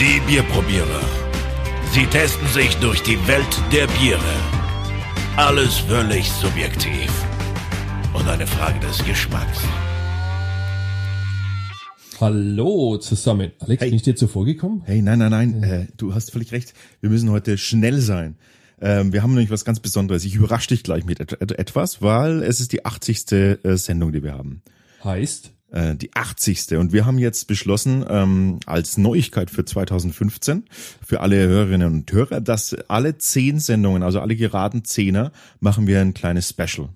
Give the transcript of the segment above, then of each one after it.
Die Bierprobierer. Sie testen sich durch die Welt der Biere. Alles völlig subjektiv. Und eine Frage des Geschmacks. Hallo zusammen. Alex, Hey. bin ich dir zuvor gekommen? Hey, nein, nein, nein, äh, du hast völlig recht. Wir müssen heute schnell sein. Ähm, wir haben nämlich was ganz Besonderes. Ich überrasche dich gleich mit et et etwas, weil es ist die 80. Äh, Sendung, die wir haben. Heißt, Äh, die 80. Und wir haben jetzt beschlossen, ähm, als Neuigkeit für 2015, für alle Hörerinnen und Hörer, dass alle zehn Sendungen, also alle geraden Zehner, machen wir ein kleines Special.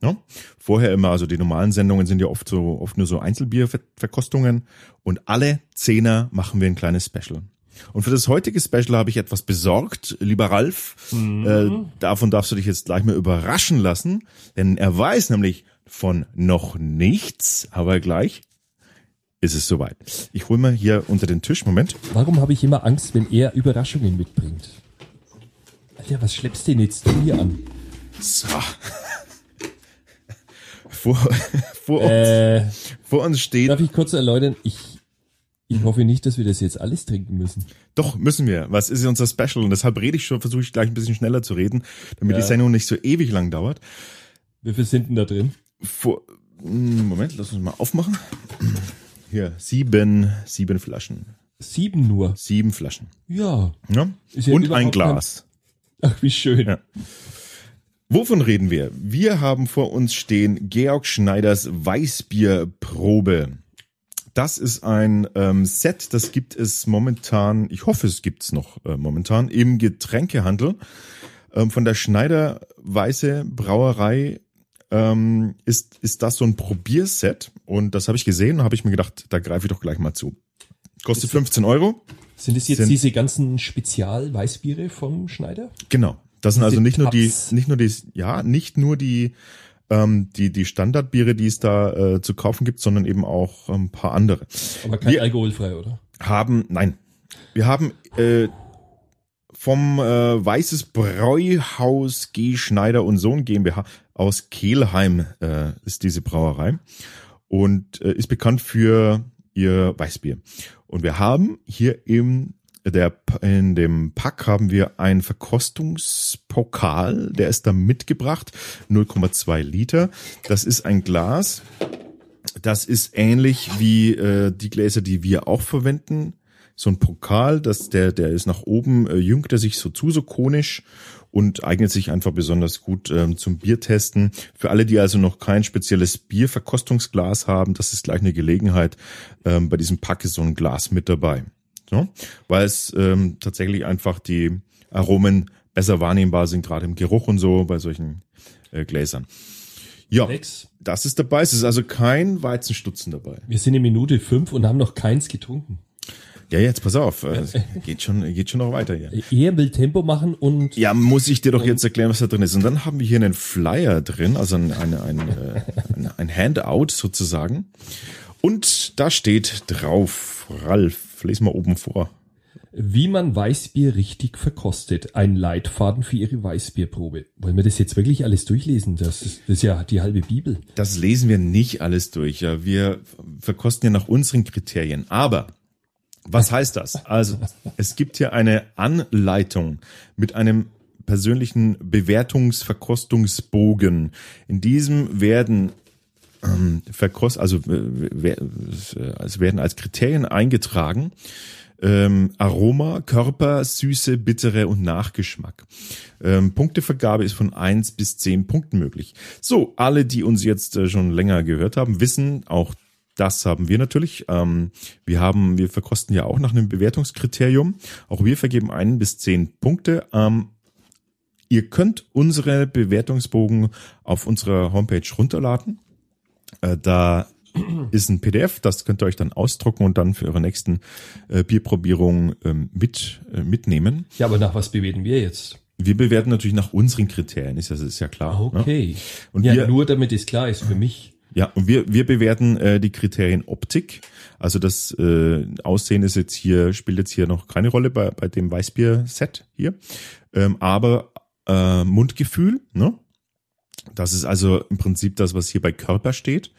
Ja? Vorher immer, also die normalen Sendungen sind ja oft so, oft nur so Einzelbierverkostungen und alle Zehner machen wir ein kleines Special. Und für das heutige Special habe ich etwas besorgt, lieber Ralf. Äh, davon darfst du dich jetzt gleich mal überraschen lassen, denn er weiß nämlich von noch nichts, aber gleich ist es soweit. Ich hole mal hier unter den Tisch, Moment. warum habe ich immer Angst, wenn er Überraschungen mitbringt? Alter, was schleppst du denn jetzt hier an? So. Vor, vor, uns, Äh, vor uns steht, darf ich kurz erläutern? Ich, ich hoffe nicht, dass wir das jetzt alles trinken müssen. doch müssen wir, was ist unser Special und deshalb rede ich schon, versuche ich gleich ein bisschen schneller zu reden, damit Ja. die Sendung nicht so ewig lang dauert. Wie viel sind denn da drin? Vor, Hm, Moment, lass uns mal aufmachen. Hier, sieben, sieben Flaschen. Sieben nur. Sieben Flaschen. Ja. Ja? Ja Und ein Glas. Ach, wie schön. Ja. Wovon reden wir? Wir haben vor uns stehen Georg Schneiders Weißbierprobe. Das ist ein ähm, Set, das gibt es momentan, ich hoffe, es gibt's noch äh, momentan, im Getränkehandel. Ähm, von der Schneider Weiße Brauerei ähm, ist, ist das so ein Probierset. Und das habe ich gesehen und habe ich mir gedacht, da greife ich doch gleich mal zu. Kostet 15 Euro. Sind es jetzt Sind- diese ganzen Spezial-Weißbiere vom Schneider? Genau. Das sind also nicht nur die, nicht nur die, ja, nicht nur die, ähm, die, die Standardbiere, die es da äh, zu kaufen gibt, sondern eben auch ein paar andere. Aber kein Wir- alkoholfrei, oder? Haben, nein, wir haben äh, vom äh, Weißes Bräuhaus G. Schneider und Sohn GmbH aus Kehlheim äh, ist diese Brauerei und äh, ist bekannt für ihr Weißbier. Und wir haben hier im der in dem Pack haben wir einen Verkostungspokal, der ist da mitgebracht, 0,2 Liter. Das ist ein Glas. Das ist ähnlich wie äh, die Gläser, die wir auch verwenden. So ein Pokal, das der der ist nach oben, äh, jüngt er sich so zu, so konisch und eignet sich einfach besonders gut ähm, zum Biertesten. Für alle, die also noch kein spezielles Bierverkostungsglas haben, das ist gleich eine Gelegenheit. Ähm, bei diesem Pack ist so ein Glas mit dabei. So, weil es ähm, tatsächlich einfach die Aromen besser wahrnehmbar sind, gerade im Geruch und so bei solchen äh, Gläsern. Ja, Alex, das ist dabei. Es ist also kein Weizenstutzen dabei. wir sind in Minute fünf und haben noch keins getrunken. Ja, jetzt pass auf. äh, geht schon, geht schon noch weiter hier. Er will Tempo machen und Ja, muss ich dir doch jetzt erklären, was da drin ist. Und dann haben wir hier einen Flyer drin, also ein, ein, ein, äh, ein, ein Handout sozusagen. Und da steht drauf, Ralf, les mal oben vor. wie man Weißbier richtig verkostet. Ein Leitfaden für Ihre Weißbierprobe. Wollen wir das jetzt wirklich alles durchlesen? Das ist, das ist ja die halbe Bibel. Das lesen wir nicht alles durch. Ja, wir verkosten ja nach unseren Kriterien. Aber was heißt das? Also, es gibt hier eine Anleitung mit einem persönlichen Bewertungsverkostungsbogen. In diesem werden ähm, verkost, also äh, es werden als Kriterien eingetragen ähm, Aroma, Körper, Süße, Bittere und Nachgeschmack. Ähm, Punktevergabe ist von eins bis zehn Punkten möglich. So, alle, die uns jetzt äh, schon länger gehört haben, wissen, auch das haben wir natürlich. Ähm, wir haben, wir verkosten ja auch nach einem Bewertungskriterium. Auch wir vergeben ein bis zehn Punkte. Ähm, ihr könnt unsere Bewertungsbogen auf unserer Homepage runterladen. Äh, da ist ein PDF, das könnt ihr euch dann ausdrucken und dann für eure nächsten äh, Bierprobierungen ähm, mit, äh, mitnehmen. Ja, aber nach was bewerten wir jetzt? Wir bewerten natürlich nach unseren Kriterien, ist das ist ja klar. Ne? Okay. Und ja, wir- nur damit es klar ist für mich. Ja, und wir, wir bewerten äh, die Kriterien Optik. Also das äh, Aussehen ist jetzt hier, spielt jetzt hier noch keine Rolle bei, bei dem Weißbier-Set hier. Ähm, aber äh, Mundgefühl, ne? Das ist also im Prinzip das, was hier bei Körper steht.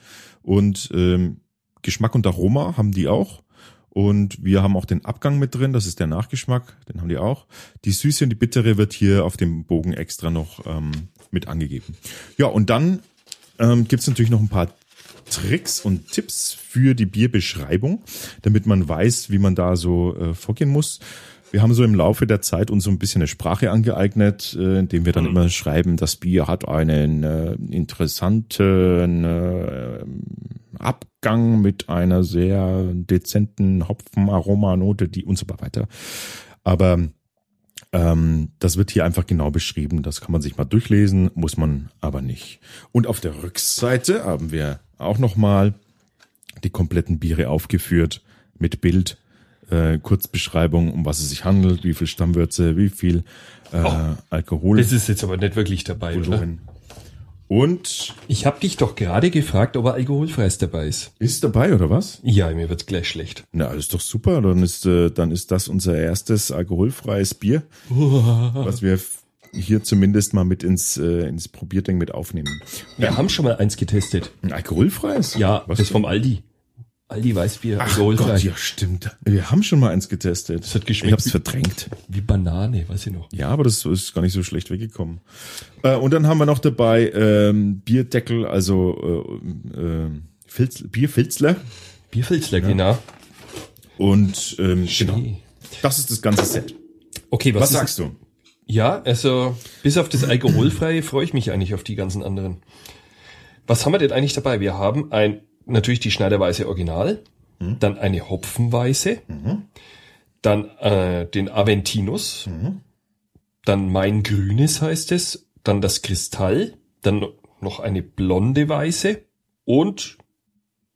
Und ähm, Geschmack und Aroma haben die auch. Und wir haben auch den Abgang mit drin, das ist der Nachgeschmack, den haben die auch. Die Süße und die Bittere wird hier auf dem Bogen extra noch ähm, mit angegeben. Ja, und dann ähm, gibt es natürlich noch ein paar Tricks und Tipps für die Bierbeschreibung, damit man weiß, wie man da so äh, vorgehen muss. Wir haben so im Laufe der Zeit uns so ein bisschen eine Sprache angeeignet, äh, indem wir dann Mhm. immer schreiben, das Bier hat einen äh, interessanten äh, Abgang mit einer sehr dezenten Hopfenaromanote, die und so weiter. Aber ähm, das wird hier einfach genau beschrieben. Das kann man sich mal durchlesen, muss man aber nicht. Und auf der Rückseite haben wir auch nochmal die kompletten Biere aufgeführt mit Bild, äh, Kurzbeschreibung, um was es sich handelt, wie viel Stammwürze, wie viel äh, Alkohol. Das ist jetzt aber nicht wirklich dabei, oder? Und Ich habe dich doch gerade gefragt, ob er alkoholfreies dabei ist. ist dabei oder was? Ja, mir wird's gleich schlecht. Na, das ist doch super. Dann ist äh, dann ist das unser erstes alkoholfreies Bier, was wir hier zumindest mal mit ins äh, ins Probierding mit aufnehmen. Wir haben schon mal eins getestet. Ein alkoholfreies? Ja, was das vom Aldi. Aldi Weißbier, Ach alkoholfrei. Gott, ja stimmt. Wir haben schon mal eins getestet. Das hat geschmeckt Ich hab's verdrängt. Wie Banane, weiß ich noch. Ja, aber das ist gar nicht so schlecht weggekommen. Äh, und dann haben wir noch dabei ähm, Bierdeckel, also äh, äh, Filz, Bierfilzler. Bierfilzler, genau. Und ähm, genau, das ist das ganze Set. Okay, was, Was ist, sagst du? Ja, also bis auf das Alkoholfreie freue ich mich eigentlich auf die ganzen anderen. Was haben wir denn eigentlich dabei? Wir haben ein natürlich die Schneiderweiße Original, dann eine Hopfenweiße, dann äh, den Aventinus, dann mein Grünes heißt es, dann das Kristall, dann noch eine blonde Weiße und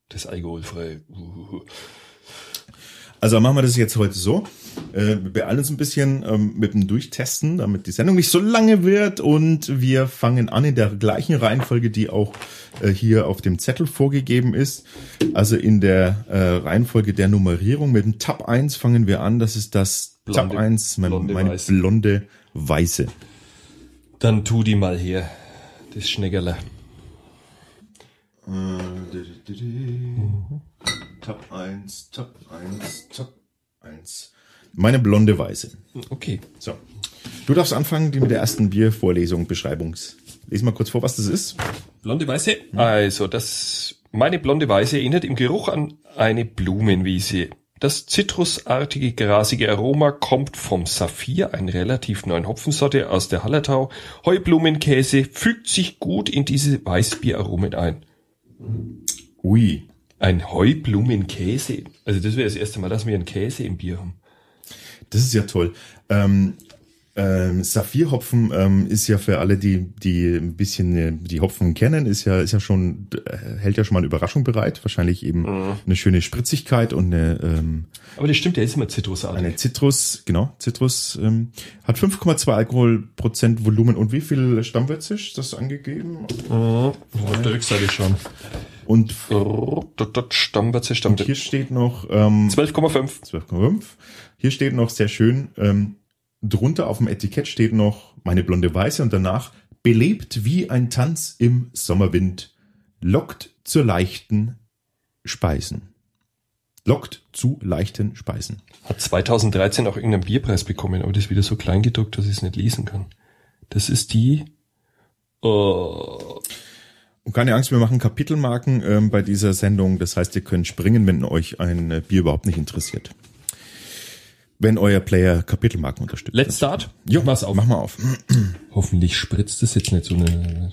das Alkoholfreie. Also machen wir das jetzt heute so. Äh, wir beeilen uns ein bisschen ähm, mit dem Durchtesten, damit die Sendung nicht so lange wird. Und wir fangen an in der gleichen Reihenfolge, die auch äh, hier auf dem Zettel vorgegeben ist. Also in der äh, Reihenfolge der Nummerierung. Mit dem Tab 1 fangen wir an. Das ist das Blonde- Tab 1, mein, blonde meine Weiße. blonde Weiße. Dann tu die mal her, das Schneckerle. Tab 1, Tab 1, Tab 1. Meine blonde Weiße. Okay. So. Du darfst anfangen die mit der ersten Biervorlesung, Beschreibungs. Lies mal kurz vor, was das ist. Blonde Weiße. Also, das, meine blonde Weiße erinnert im Geruch an eine Blumenwiese. Das zitrusartige, grasige Aroma kommt vom Saphir, eine relativ neuen Hopfensorte aus der Hallertau. Heublumenkäse fügt sich gut in diese Weißbieraromen ein. Ui. Ein Heublumenkäse. Also das wäre das erste Mal, dass wir einen Käse im Bier haben. Das ist ja toll. Ähm, ähm, Saphirhopfen ähm, ist ja für alle, die die ein bisschen äh, die Hopfen kennen, ist ja ist ja schon äh, hält ja schon mal eine Überraschung bereit. Wahrscheinlich eben eine schöne Spritzigkeit und eine ähm, Aber das stimmt, der ist immer zitrusartig. eine Zitrus, genau Zitrus ähm, hat 5,2 Alkoholprozent Volumen und wie viel Stammwürze ist das angegeben? Auf der Rückseite schon. Und dort, Stammwürze, hier Stammwürze. steht noch ähm, 12,5. 12,5. Hier steht noch sehr schön, ähm, drunter auf dem Etikett steht noch meine blonde Weiße und danach belebt wie ein Tanz im Sommerwind, lockt zur leichten Speisen. Lockt zu leichten Speisen. Hat 2013 auch irgendeinen Bierpreis bekommen, aber das ist wieder so klein gedruckt, dass ich es nicht lesen kann. Das ist die. Äh, Und keine Angst, wir machen Kapitelmarken ähm, bei dieser Sendung. Das heißt, ihr könnt springen, wenn euch ein Bier überhaupt nicht interessiert. Wenn euer Player Kapitelmarken unterstützt. Let's start. Jo, mach's auf. Mach mal auf. Hoffentlich spritzt das jetzt nicht so eine.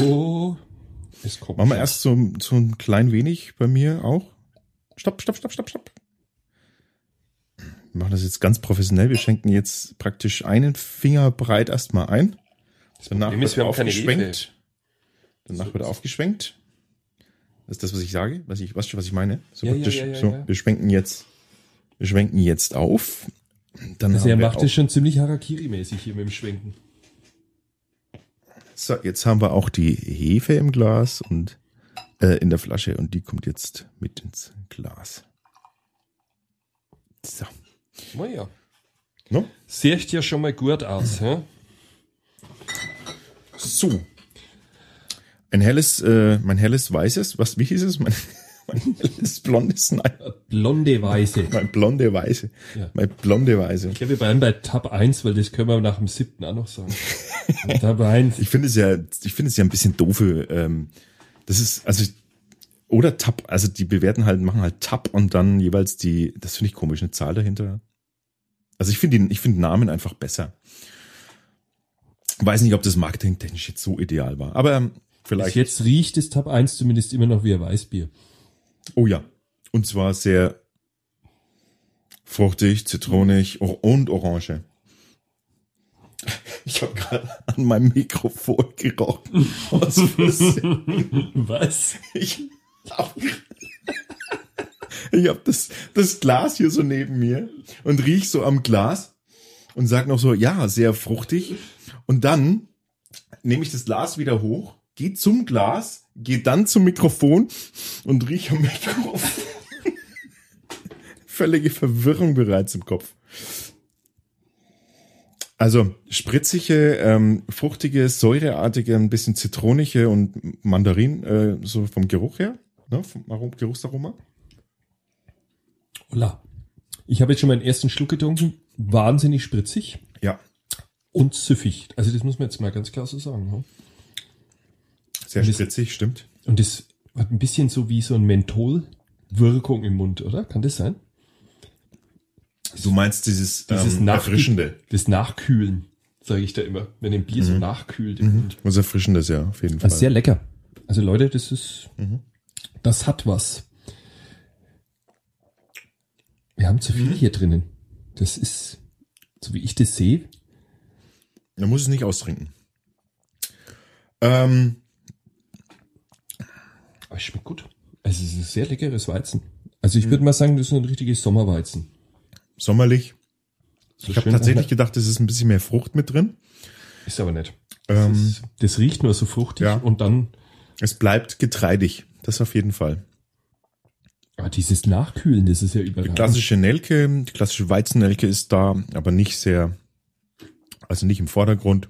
Oh. Es kommt. Machen wir erst so, so ein klein wenig bei mir auch. Stopp, stopp, stopp, stopp, stopp. Wir machen das jetzt ganz professionell. Wir schenken jetzt praktisch einen Finger breit erstmal ein. Danach wird aufgeschwenkt. Danach wird aufgeschwenkt. Das ist das, was ich sage, was ich, weißt du, was ich meine? So Ja, praktisch, ja, ja, so, wir schwenken jetzt, wir schwenken jetzt auf. Dann Also er macht es schon ziemlich Harakiri-mäßig hier mit dem Schwenken. so, jetzt haben wir auch die Hefe im Glas und äh, in der Flasche und die kommt jetzt mit ins Glas. So. Oh ja. No? Sieht ja schon mal gut aus, hä? So. Ein helles, äh, mein helles weißes, was, wie hieß es? Mein, Mein helles blondes Sniper. Blonde Weiße. Mein blonde Weiße. Ja. Mein blonde Weiße. Okay, wir bleiben bei Tab 1, weil das können wir nach dem siebten auch noch sagen. Tab 1. Ich finde es ja, ich finde es ja ein bisschen doofe, ähm, das ist, also, oder Tab, also die bewerten halt, machen halt Tab und dann jeweils die, das finde ich komisch, eine Zahl dahinter. Also ich finde den, ich finde Namen einfach besser. Weiß nicht, ob das marketingtechnisch jetzt so ideal war, aber ähm, Bis vielleicht. jetzt riecht das Tab 1 zumindest immer noch wie ein Weißbier. Oh ja. Und zwar sehr fruchtig, zitronig und orange. Ich habe gerade an meinem Mikrofon gerochen. Was? Ich hab, ich hab das, das Glas hier so neben mir und riech so am Glas und sag noch so, ja, sehr fruchtig. Und dann nehme ich das Glas wieder hoch, gehe zum Glas, gehe dann zum Mikrofon und riech am Mikrofon. Völlige Verwirrung bereits im Kopf. Also spritzige, ähm, fruchtige, säureartige, ein bisschen zitronige und Mandarin, äh, so vom Geruch her, ne, vom Arom Geruchsaroma. Hola. Ich habe jetzt schon meinen ersten Schluck getrunken. Wahnsinnig spritzig Ja, und süffig. Also das muss man jetzt mal ganz klar so sagen. ne? Sehr Das- spritzig, stimmt. Und das hat ein bisschen so wie so ein Menthol-Wirkung im Mund, oder? Kann das sein? Du meinst dieses, Dieses ähm, Erfrischende. Das Nachkühlen, sage ich da immer. Wenn ein Bier so nachkühlt im Mund. Was Erfrischendes, ja, auf jeden Fall. Also sehr lecker. Also Leute, das ist, das hat was. Wir haben zu viel hier drinnen. Das ist, so wie ich das sehe, Man muss es nicht austrinken. Ähm, es schmeckt gut. Also es ist ein sehr leckeres Weizen. Also ich würde mal sagen, das ist ein richtiges Sommerweizen. sommerlich. So Ich habe tatsächlich gedacht, es ist ein bisschen mehr Frucht mit drin. Ist aber nicht. Ähm, Das, ist, das riecht nur so fruchtig Ja. und dann es bleibt getreidig. Das auf jeden Fall. ah, dieses Nachkühlen, das ist ja Die überall. klassische Nelke, die klassische Weizennelke ist da, aber nicht sehr, also nicht im Vordergrund.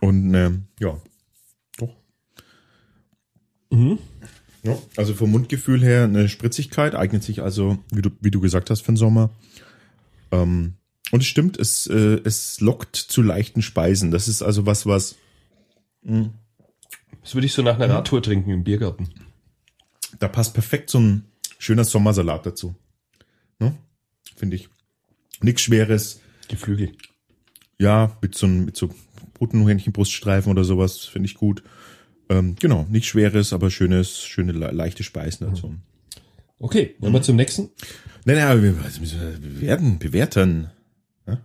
Und ähm, ja. Mhm. Ja, also vom Mundgefühl her eine Spritzigkeit eignet sich also, wie du, wie du gesagt hast, für den Sommer. Ähm, und es stimmt, es, äh, es lockt zu leichten Speisen. Das ist also was, was Das würde ich so nach einer Radtour trinken im Biergarten. da passt perfekt so ein schöner Sommersalat dazu. Ne? Finde ich. Nichts Schweres. Geflügel. Ja, mit so, mit so Putenhähnchenbruststreifen oder sowas finde ich gut. Ähm, genau, nichts Schweres, aber schönes, schöne le- leichte Speisen dazu. Okay, wollen wir zum nächsten? Nein, nein, wir müssen bewerten, bewerten. Ja?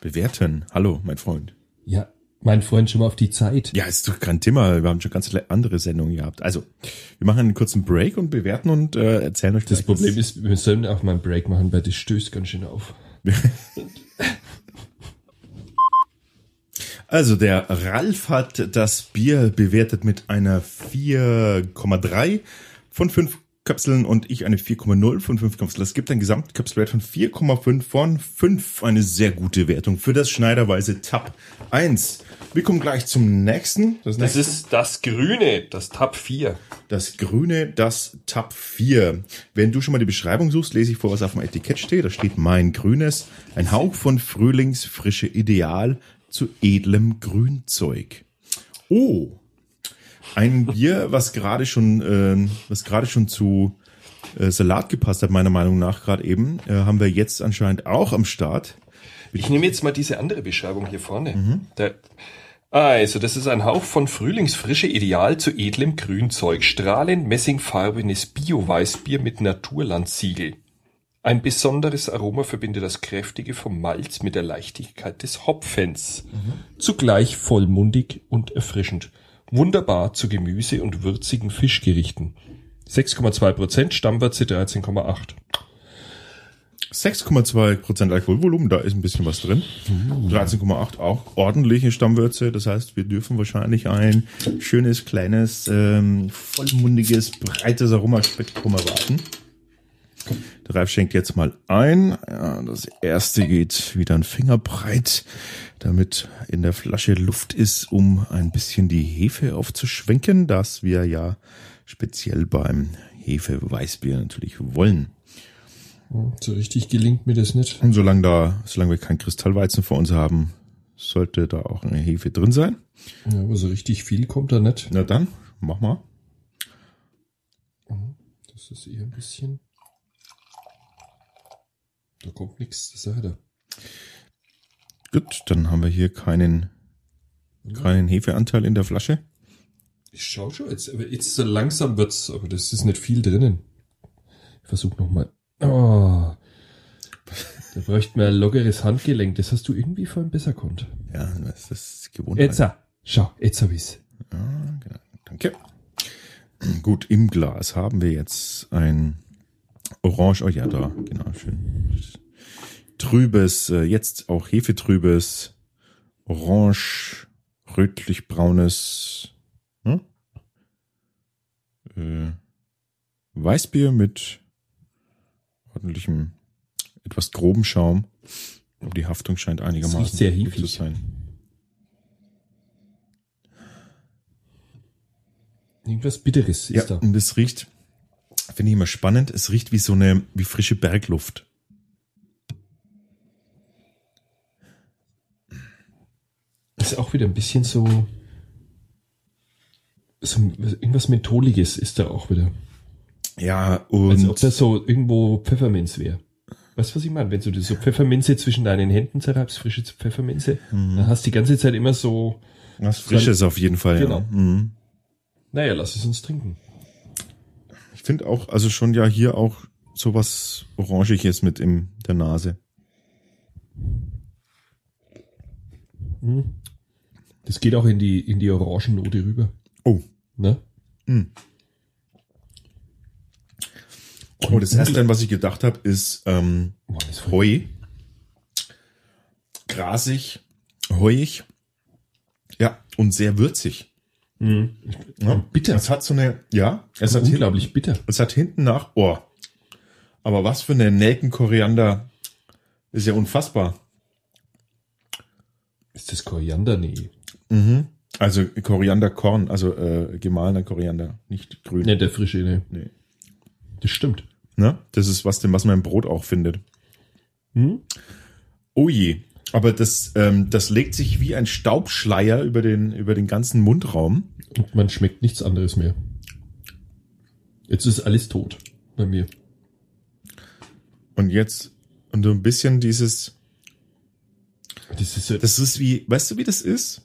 Bewerten. Hallo, mein Freund. Ja, mein Freund, schon mal auf die Zeit. Ja, ist doch kein Thema. Wir haben schon ganz andere Sendungen gehabt. Also, wir machen einen kurzen Break und bewerten und äh, erzählen euch Das Problem ist, wir sollen auch mal einen Break machen, weil das stößt ganz schön auf. Also der Ralf hat das Bier bewertet mit einer 4,3 von 5 Kapseln und ich eine 4,0 von 5 Kapseln. Das gibt einen Gesamtkapselwert von 4,5 von 5. Eine sehr gute Wertung für das Schneiderweise Tab 1. Wir kommen gleich zum nächsten. Das, Das nächste, ist das Grüne, das Tab 4. das Grüne, das Tab 4. Wenn du schon mal die Beschreibung suchst, lese ich vor, was auf dem Etikett steht. Da steht mein Grünes, ein Hauch von Frühlingsfrische Ideal zu edlem Grünzeug. Oh, ein Bier, was gerade schon, äh, was gerade schon zu äh, Salat gepasst hat, meiner Meinung nach gerade eben, äh, haben wir jetzt anscheinend auch am Start. Ich nehme jetzt mal diese andere Beschreibung hier vorne. Der, also, das ist ein Hauch von Frühlingsfrische Ideal zu edlem Grünzeug. Strahlend messingfarbenes Bio-Weißbier mit Naturlandsiegel. Ein besonderes Aroma verbindet das Kräftige vom Malz mit der Leichtigkeit des Hopfens. Zugleich vollmundig und erfrischend. Wunderbar zu Gemüse und würzigen Fischgerichten. 6,2 Prozent, Stammwürze 13,8. 6,2% Alkoholvolumen, da ist ein bisschen was drin. 13,8 auch ordentliche Stammwürze. Das heißt, wir dürfen wahrscheinlich ein schönes, kleines, ähm, vollmundiges, breites Aromaspektrum erwarten. Der Ralf schenkt jetzt mal ein. Ja, das erste geht wieder ein Fingerbreit, damit in der Flasche Luft ist, um ein bisschen die Hefe aufzuschwenken, dass wir ja speziell beim Hefe-Weißbier natürlich wollen. So richtig gelingt mir das nicht. Und solange da, solange wir kein Kristallweizen vor uns haben, sollte da auch eine Hefe drin sein. Ja, aber so richtig viel kommt da nicht. Na dann, mach mal. Das ist eher ein bisschen. Da kommt nichts, das sagt er. Gut, dann haben wir hier keinen, keinen Hefeanteil in der Flasche. Ich schau schon jetzt, aber jetzt so langsam wird's, aber das ist nicht viel drinnen. Ich versuch noch mal. Oh. Da bräuchte man ein lockeres Handgelenk. Das hast du irgendwie vorhin besser konnt. Ja, das ist gewohnt. Jetzt, ah, schau, jetzt hab ich's. Ja, genau. Danke. Gut, im Glas haben wir jetzt ein Orange, oh ja, da, genau, schön. Trübes, äh, jetzt auch Hefetrübes, Orange, rötlich-braunes hm? äh, Weißbier mit ordentlichem, etwas groben Schaum. Aber die Haftung scheint einigermaßen sehr gut zu sein. Irgendwas Bitteres Ja, ist da. und es riecht, finde ich immer spannend, es riecht wie so eine, wie frische Bergluft. Ist auch wieder ein bisschen so, so irgendwas Mentholiges ist da auch wieder. Ja, Als ob und das so irgendwo Pfefferminz wäre. Weißt du, was ich meine? Wenn du so Pfefferminze zwischen deinen Händen zerreibst, frische Pfefferminze, Mhm. dann hast du die ganze Zeit immer so, was Frisches auf jeden Fall, Genau. ja. Mhm. naja, lass es uns trinken. Ich finde auch, also schon ja hier auch sowas Orangiges mit in der Nase. Das geht auch in die, in die Orangennote rüber. Oh. Ne? Oh, das erste, an was ich gedacht habe, ist ähm, voll- Heu. Grasig, heuig. Ja, und sehr würzig. Ja, Bitter. Es hat so eine, ja, es hat, hin, Unglaublich bitter. es hat hinten nach, oh. Aber was für eine Nelkenkoriander. Ist ja unfassbar. Ist das Koriander? Nee. Also Korianderkorn, also äh, gemahlener Koriander, nicht grün. Ne, der frische, ne. Nee. Das stimmt. Ne? Das ist was, was man im Brot auch findet. Oh je. Aber das, ähm, das legt sich wie ein Staubschleier über den, über den ganzen Mundraum. Und man schmeckt nichts anderes mehr. Jetzt ist alles tot bei mir. Und jetzt, und so ein bisschen dieses, Das ist so, das ist wie, weißt du, wie das ist?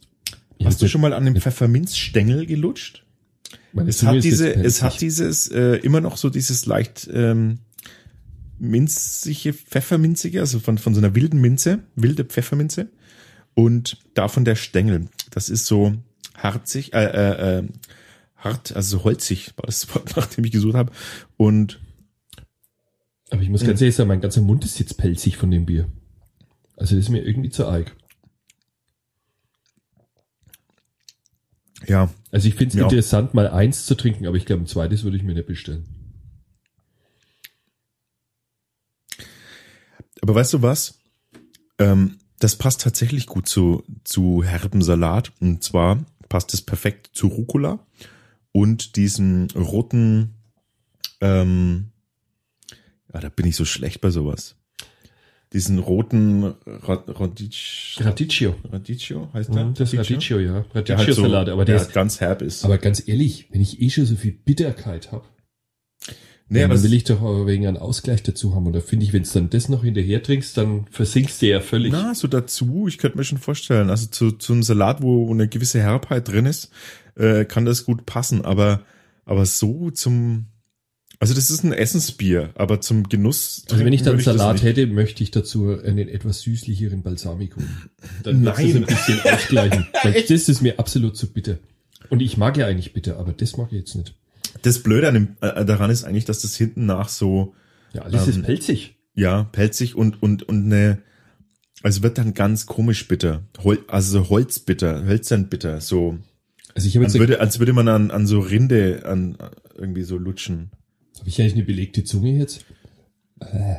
Ja, Hast du schon mal an dem Pfefferminzstängel gelutscht? meine Es Zunge hat diese, es hat dieses, äh, immer noch so dieses leicht, ähm, minzige, pfefferminzige, also von, von so einer wilden Minze, wilde Pfefferminze. Und davon der Stängel. Das ist so harzig, äh, äh, äh, hart, also so holzig, war das Wort, nach dem ich gesucht habe. Und Aber ich muss ganz ehrlich sagen, mein ganzer Mund ist jetzt pelzig von dem Bier. Also das ist mir irgendwie zu arg. ja, Also ich finde es Ja. interessant, mal eins zu trinken, aber ich glaube, ein zweites würde ich mir nicht bestellen. Aber weißt du was? Ähm, das passt tatsächlich gut zu, zu herben Salat. Und zwar passt es perfekt zu Rucola und diesen roten, ähm, ja, da bin ich so schlecht bei sowas. Diesen roten Ra- Radicchio, Radicchio. Radicchio heißt der? Mhm, Das ist Radicchio, ja. Der halt so, Radicchio-Salat, aber der der ist, ganz herb ist. aber ganz ehrlich, wenn ich eh schon so viel Bitterkeit habe, nee, dann aber will ich doch wegen einen Ausgleich dazu haben. Und da finde ich, wenn du dann das noch hinterher trinkst, dann versinkst du ja völlig. Na, so dazu, ich könnte mir schon vorstellen, also zu, zu einem Salat, wo eine gewisse Herbheit drin ist, äh, kann das gut passen, aber, aber so zum, also das ist ein Essensbier, aber zum Genuss. Also wenn ich dann Salat hätte, möchte ich dazu einen etwas süßlicheren Balsamico. Dann wird's das Nein. ein bisschen ausgleichen. Weil das ist mir absolut zu bitter. Und ich mag ja eigentlich bitter, aber das mag ich jetzt nicht. Das Blöde an dem, äh, daran ist eigentlich, dass das hinten nach so, Ja, alles Ähm, ist pelzig. ja, pelzig und, und, und eine, also wird dann ganz komisch bitter. Hol, also so holzbitter, hölzern bitter, so. Also ich habe Als jetzt würde, als würde man an, an so Rinde, an, irgendwie so lutschen. Habe ich eigentlich eine belegte Zunge jetzt? Äh.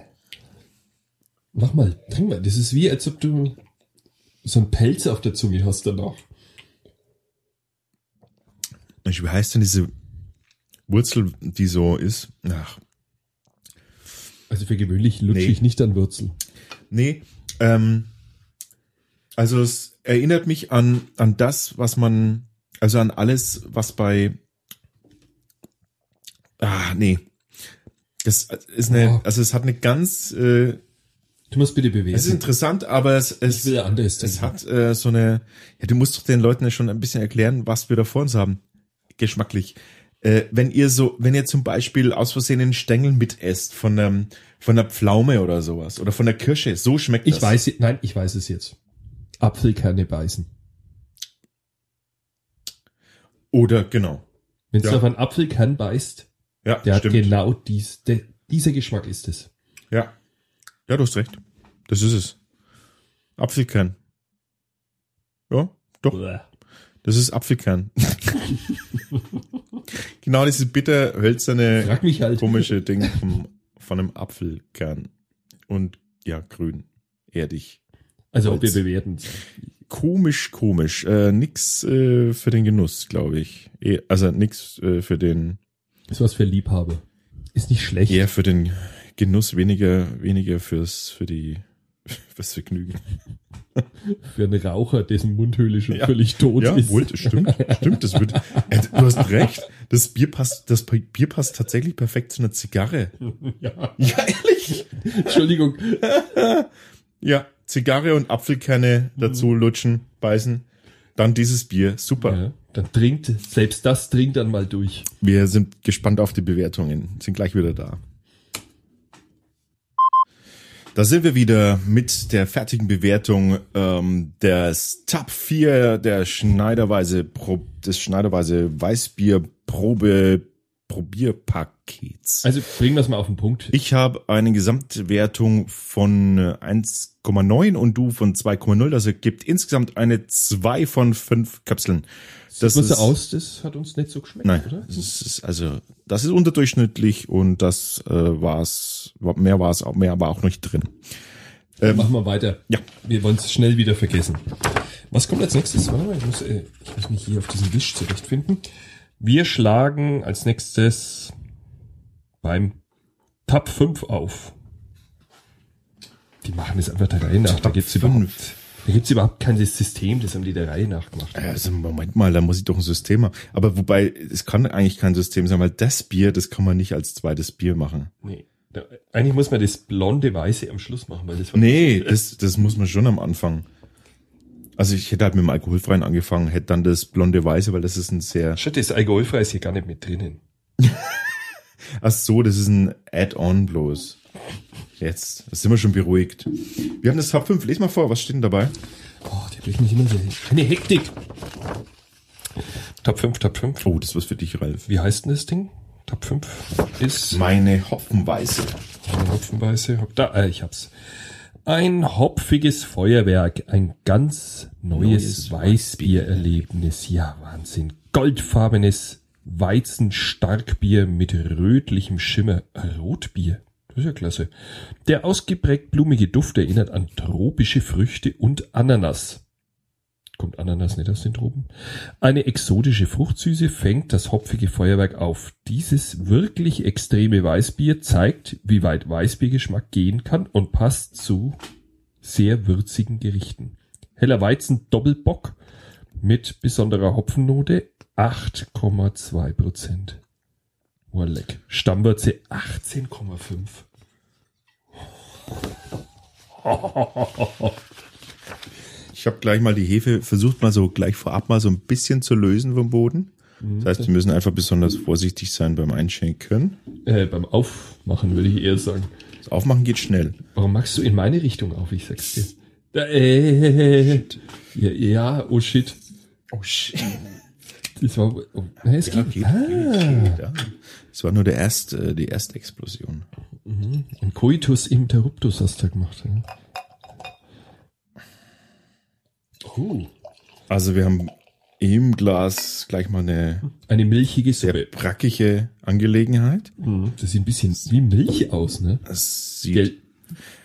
Mach mal, trink mal. Das ist wie, als ob du so einen Pelz auf der Zunge hast danach. Wie heißt denn diese, Wurzel, die so ist. Ach, Also für gewöhnlich lutsche Nee. ich nicht an Wurzel. nee. Ähm, also es erinnert mich an, an das, was man, also an alles, was bei, ah, nee. Das ist eine, Oh. also es hat eine ganz, äh, Du musst bitte es ist interessant, aber es, es, es hat äh, so eine, ja, du musst doch den Leuten ja schon ein bisschen erklären, was wir da vor uns haben. Geschmacklich. Äh, wenn ihr so, wenn ihr zum Beispiel aus Versehen einen Stängel mitesst von einem, von einer Pflaume oder sowas oder von der Kirsche, so schmeckt Ich das. weiß, nein, ich weiß es jetzt. Apfelkerne beißen. Oder genau. Wenn du Ja. auf einen Apfelkern beißt, Ja, der stimmt. hat genau dies, der, dieser Geschmack ist es. Ja. Ja, du hast recht. Das ist es. Apfelkern. Ja, doch. Das ist Apfelkern. genau dieses bitter hölzerne Frag mich halt. komische Ding vom, von einem Apfelkern. Und ja, grün. Erdig. Also ob wir bewerten. Komisch, komisch. Äh, nix äh, für den Genuss, glaube ich. Eh- Also nix äh, für den, Ist was für Liebhaber. Ist nicht schlecht. eher für den Genuss, weniger, weniger fürs, für die, fürs Vergnügen. Für einen Raucher, dessen Mundhöhle schon Ja. völlig tot Ja, ist. wohl, das stimmt. Stimmt, das wird, äh, du hast recht. Das Bier passt, das Bier passt tatsächlich perfekt zu einer Zigarre. Ja. Ja, ehrlich? Entschuldigung. Ja, Zigarre und Apfelkerne dazu lutschen, beißen. Dann dieses Bier. Super. Ja, dann trinkt, selbst das trinkt dann mal durch. Wir sind gespannt auf die Bewertungen. Sind gleich wieder da. Da sind wir wieder mit der fertigen Bewertung ähm, des Top 4 der Schneiderweise Pro, des Schneiderweise Weißbier Probe Probierpakets. Also bringen wir es mal auf den Punkt. Ich habe eine Gesamtwertung von äh, 1,9 und du von 2,0. Das ergibt insgesamt eine 2 von 5 Kapseln. Das Sieht ist, so aus, das hat uns nicht so geschmeckt, Nein, oder? das ist also das ist unterdurchschnittlich und das äh, war's. Mehr war es auch mehr war auch nicht drin. Ähm, Machen wir weiter. Ja. Wir wollen es schnell wieder vergessen. Was kommt als nächstes? Warte mal, ich muss, äh, ich muss mich hier auf diesen Wisch zurechtfinden. Wir schlagen als nächstes beim Tab 5 auf. Die machen es einfach der Reihe nach. Da gibt's 5. überhaupt, da gibt's überhaupt kein System, das haben die der Reihe nach gemacht. Also Moment mal, da muss ich doch ein System haben. Aber wobei es kann eigentlich kein System sein, weil das Bier, das kann man nicht als zweites Bier machen. Nee. Eigentlich muss man das blonde Weiße am Schluss machen, weil das Nee, das das muss man schon am Anfang. Also ich hätte halt mit dem alkoholfreien angefangen, hätte dann das blonde Weiße, weil das ist ein sehr Shit, das Alkoholfrei ist hier gar nicht mit drinnen. Ach so, das ist ein Add-on bloß. Jetzt, das sind wir schon beruhigt. Wir haben das Top 5. Les mal vor, was steht denn dabei? Oh, die bringt mich immer so eine Hektik. Top 5, Top 5. Oh, das ist was für dich, Ralf. Wie heißt denn das Ding? Top 5 ist Meine Hopfenweiße. eine Hopfenweiße. Hop- Da, äh, ich hab's. Ein hopfiges Feuerwerk, ein ganz neues, Neues Weißbiererlebnis. Ja, Wahnsinn. Goldfarbenes Weizenstarkbier mit rötlichem Schimmer. Rotbier. Das ist ja klasse. Der ausgeprägt blumige Duft erinnert an tropische Früchte und Ananas. Kommt Ananas nicht aus den Tropen? Eine exotische Fruchtsüße fängt das hopfige Feuerwerk auf. Dieses wirklich extreme Weißbier zeigt, wie weit Weißbiergeschmack gehen kann und passt zu sehr würzigen Gerichten. Heller Weizen Doppelbock mit besonderer Hopfennote 8,2 Prozent. Oh, leck. Stammwürze 18,5. Ich habe gleich mal die Hefe versucht mal so gleich vorab mal so ein bisschen zu lösen vom Boden. Das heißt, wir müssen einfach besonders vorsichtig sein beim Einschenken. Äh, beim Aufmachen würde ich eher sagen. Das Aufmachen geht schnell. Warum machst du in meine Richtung auf? Ich sag's dir. Da, äh, ja, ja, oh shit. Oh shit. Das war, oh, nein, es Ja, geht. geht, ah, geht, ja. Das war nur der erste, die erste Explosion. ein Coitus interruptus hast du gemacht. Ja. Oh, Also wir haben im Glas gleich mal eine eine milchige sehr Suppe. brackige Angelegenheit. Mhm. Das sieht ein bisschen wie Milch aus, ne? Das sieht?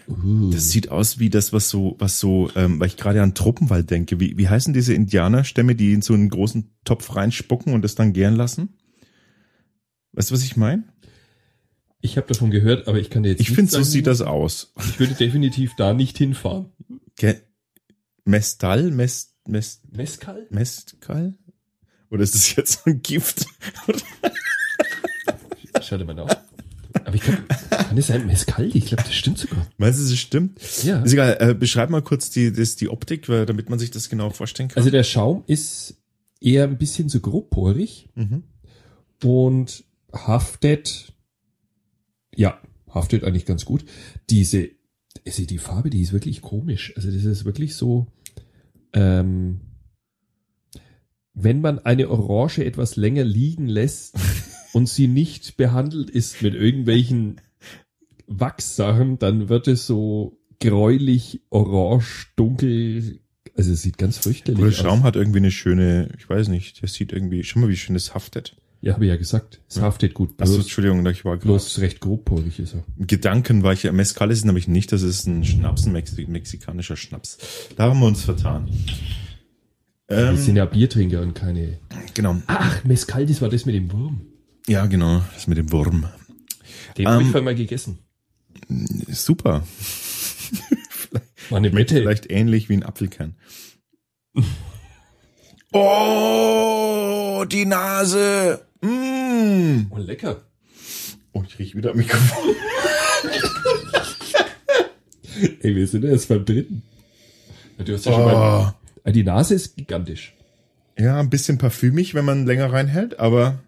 Uh, das sieht aus wie das, was so, was so, ähm, weil ich gerade an Truppenwald denke. Wie, wie heißen diese Indianerstämme, die in so einen großen Topf reinspucken und das dann gären lassen? Weißt du, was ich meine? Ich habe davon gehört, aber ich kann dir jetzt Ich finde, so sieht das aus. Ich würde definitiv da nicht hinfahren. Ge Mestal? Mest, Mest, Mescal? Mestkal? Oder ist das jetzt so ein Gift? Schau dir mal nach. Aber ich glaube, kann das sein Mescal? Ich glaube, das stimmt sogar. Meinst du, das stimmt? Ja. Ist egal, äh, beschreib mal kurz die, das, die Optik, weil, damit man sich das genau vorstellen kann. Also der Schaum ist eher ein bisschen so grobporig Mhm. und haftet, ja, haftet eigentlich ganz gut. Diese, also die Farbe, die ist wirklich komisch. Also das ist wirklich so, ähm, wenn man eine Orange etwas länger liegen lässt und sie nicht behandelt ist mit irgendwelchen Wachssachen, dann wird es so gräulich, orange, dunkel. Also es sieht ganz fürchterlich Oder aus. Schaum hat irgendwie eine schöne, ich weiß nicht, das sieht irgendwie, schau mal, wie schön das haftet. Ja, habe ich ja gesagt. Es haftet gut. Achso, Bloß, Entschuldigung, ich war gerade. bloß recht grobporig ist er. Gedanken war ich ja, Mezcal ist nämlich nicht, das ist ein Schnaps, ein Mexi mexikanischer Schnaps. Da haben wir uns vertan. Wir Ähm, sind ja Biertrinker und keine. genau. Ach, Mescal, das war das mit dem Wurm. Ja, genau, das mit dem Wurm. Den habe ich Ähm, mal gegessen. Super. War eine Schmeckt Wette. vielleicht ähnlich wie ein Apfelkern. Oh, die Nase. Mm. Oh, lecker. Oh, ich rieche wieder am Mikrofon. Ey, wir sind ja erst beim dritten. Ja, Du hast ja schon mal, Oh. Ah, die Nase ist gigantisch. Ja, ein bisschen parfümig, wenn man länger reinhält, aber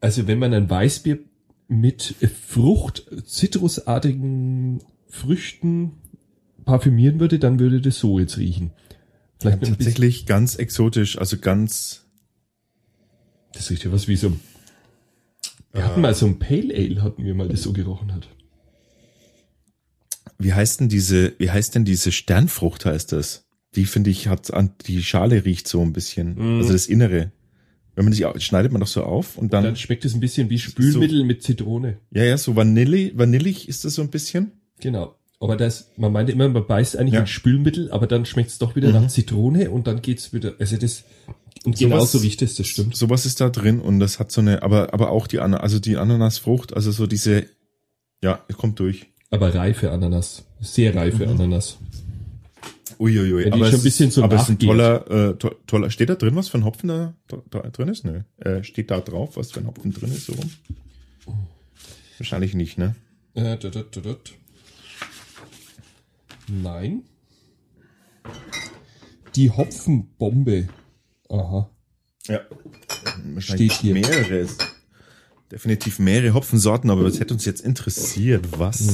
Also wenn man ein Weißbier mit Frucht, zitrusartigen Früchten parfümieren würde, dann würde das so jetzt riechen. Vielleicht bisschen, tatsächlich ganz exotisch, also ganz. Das riecht ja was wie so wir hatten mal so ein Pale Ale, hatten wir mal, das so gerochen hat. Wie heißt denn diese, wie heißt denn diese Sternfrucht heißt das? Die finde ich hat an, die Schale riecht so ein bisschen. Mm. Also das Innere. Wenn man au- schneidet man doch so auf und dann, Dann schmeckt es ein bisschen wie Spülmittel mit Zitrone. ja, ja, so Vanille, vanillig ist das so ein bisschen. Genau. Aber das, man meinte immer, man beißt eigentlich Ja. in Spülmittel, aber dann schmeckt es doch wieder nach Zitrone und dann geht's wieder. Also das und Sowas- genauso riecht es, das stimmt. Sowas ist da drin und das hat so eine, aber, aber auch die, Ana- also die Ananasfrucht, also so diese, ja, kommt durch. Aber reife Ananas. Sehr reife Ananas. Uiuiui. Wenn die aber schon ein bisschen ist, so aber es ist ein toller, äh, to toller, steht da drin, was für ein Hopfen da, da, drin ist? Nö. Äh, steht da drauf, was für ein Hopfen drin ist, so rum? Wahrscheinlich nicht, ne? Äh, dut, dut, dut. Nein. Die Hopfenbombe. Aha. Ja. Steht hier. Mehrere. ist- Definitiv mehrere Hopfensorten, aber das hätte uns jetzt interessiert, was?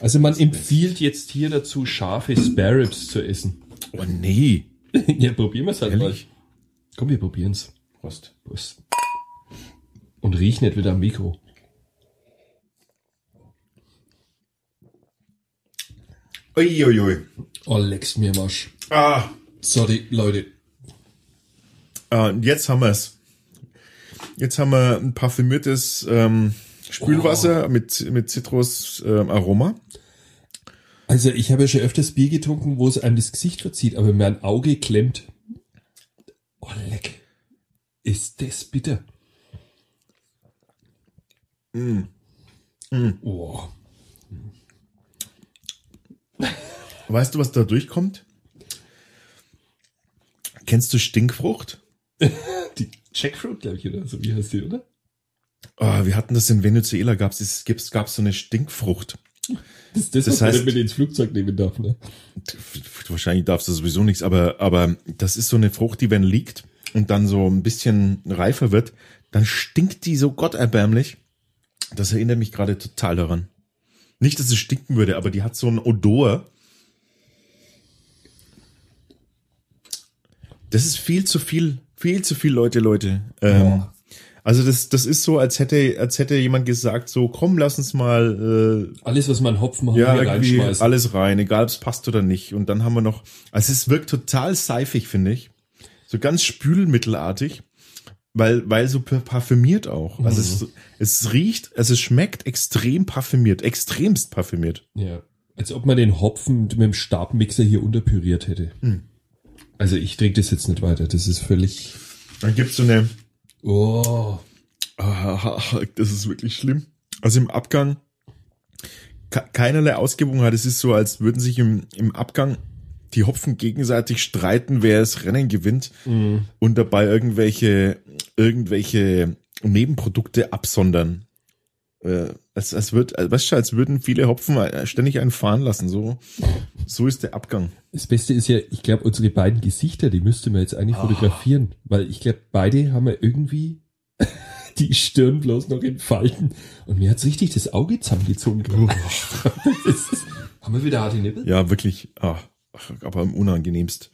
Also man empfiehlt jetzt hier dazu, scharfe Spare Ribs zu essen. Oh nee. ja, probieren wir es halt Ehrlich? mal. Komm, wir probieren's. Prost. Prost. Und riech nicht wieder am Mikro. Uiuiui. Oh, leckst mir Marsch. Ah. Sorry, Leute. Und jetzt haben wir's. Jetzt haben wir ein parfümiertes ähm, Spülwasser mit, mit Zitrus-Aroma. Also ich habe ja schon öfters Bier getrunken, wo es einem das Gesicht verzieht, aber mir ein Auge klemmt. Oh, leck. Ist das bitter. Oh. weißt du, was da durchkommt? Kennst du Stinkfrucht? Die Jackfruit, glaube ich, oder so. Wie heißt die, oder? Ah, wir hatten das in Venezuela, gab's es gab's so eine Stinkfrucht. Das ist das, Das was man heißt- mit ins Flugzeug nehmen darf, ne? Wahrscheinlich darfst du sowieso nichts, aber, aber das ist so eine Frucht, die wenn liegt und dann so ein bisschen reifer wird, dann stinkt die so gotterbärmlich. Das erinnert mich gerade total daran. Nicht, dass es stinken würde, aber die hat so einen Odor. Das ist viel zu viel, viel zu viel, Leute, Leute. Ähm, Boah. also das, das ist so, als hätte, als hätte jemand gesagt, so komm, lass uns mal äh, Alles, was man Hopfen ja, hier irgendwie alles rein, egal ob es passt oder nicht. Und dann haben wir noch, also es wirkt total seifig, finde ich. So ganz spülmittelartig, weil, weil so pa- parfümiert auch. Also es, es riecht, also es schmeckt extrem parfümiert, extremst parfümiert. Ja. Als ob man den Hopfen mit dem Stabmixer hier unterpüriert hätte. Hm. Also ich trinke das jetzt nicht weiter. Das ist völlig. Dann gibt's so eine, Oh. Das ist wirklich schlimm. Also im Abgang ke- keinerlei Ausgebung hat. Es ist so, als würden sich im, im Abgang die Hopfen gegenseitig streiten, wer das Rennen gewinnt und dabei irgendwelche, irgendwelche Nebenprodukte absondern. Äh, als, als wird, als, weißt du, als würden viele Hopfen äh, ständig einen fahren lassen. So, so ist der Abgang. Das Beste ist ja, ich glaube, unsere beiden Gesichter, die müsste man jetzt eigentlich fotografieren, weil ich glaube, beide haben ja irgendwie die Stirn bloß noch in Falten und mir hat's richtig das Auge zusammengezogen. ist, haben wir wieder harte Nippel? Ja, wirklich. Ah, aber am unangenehmst.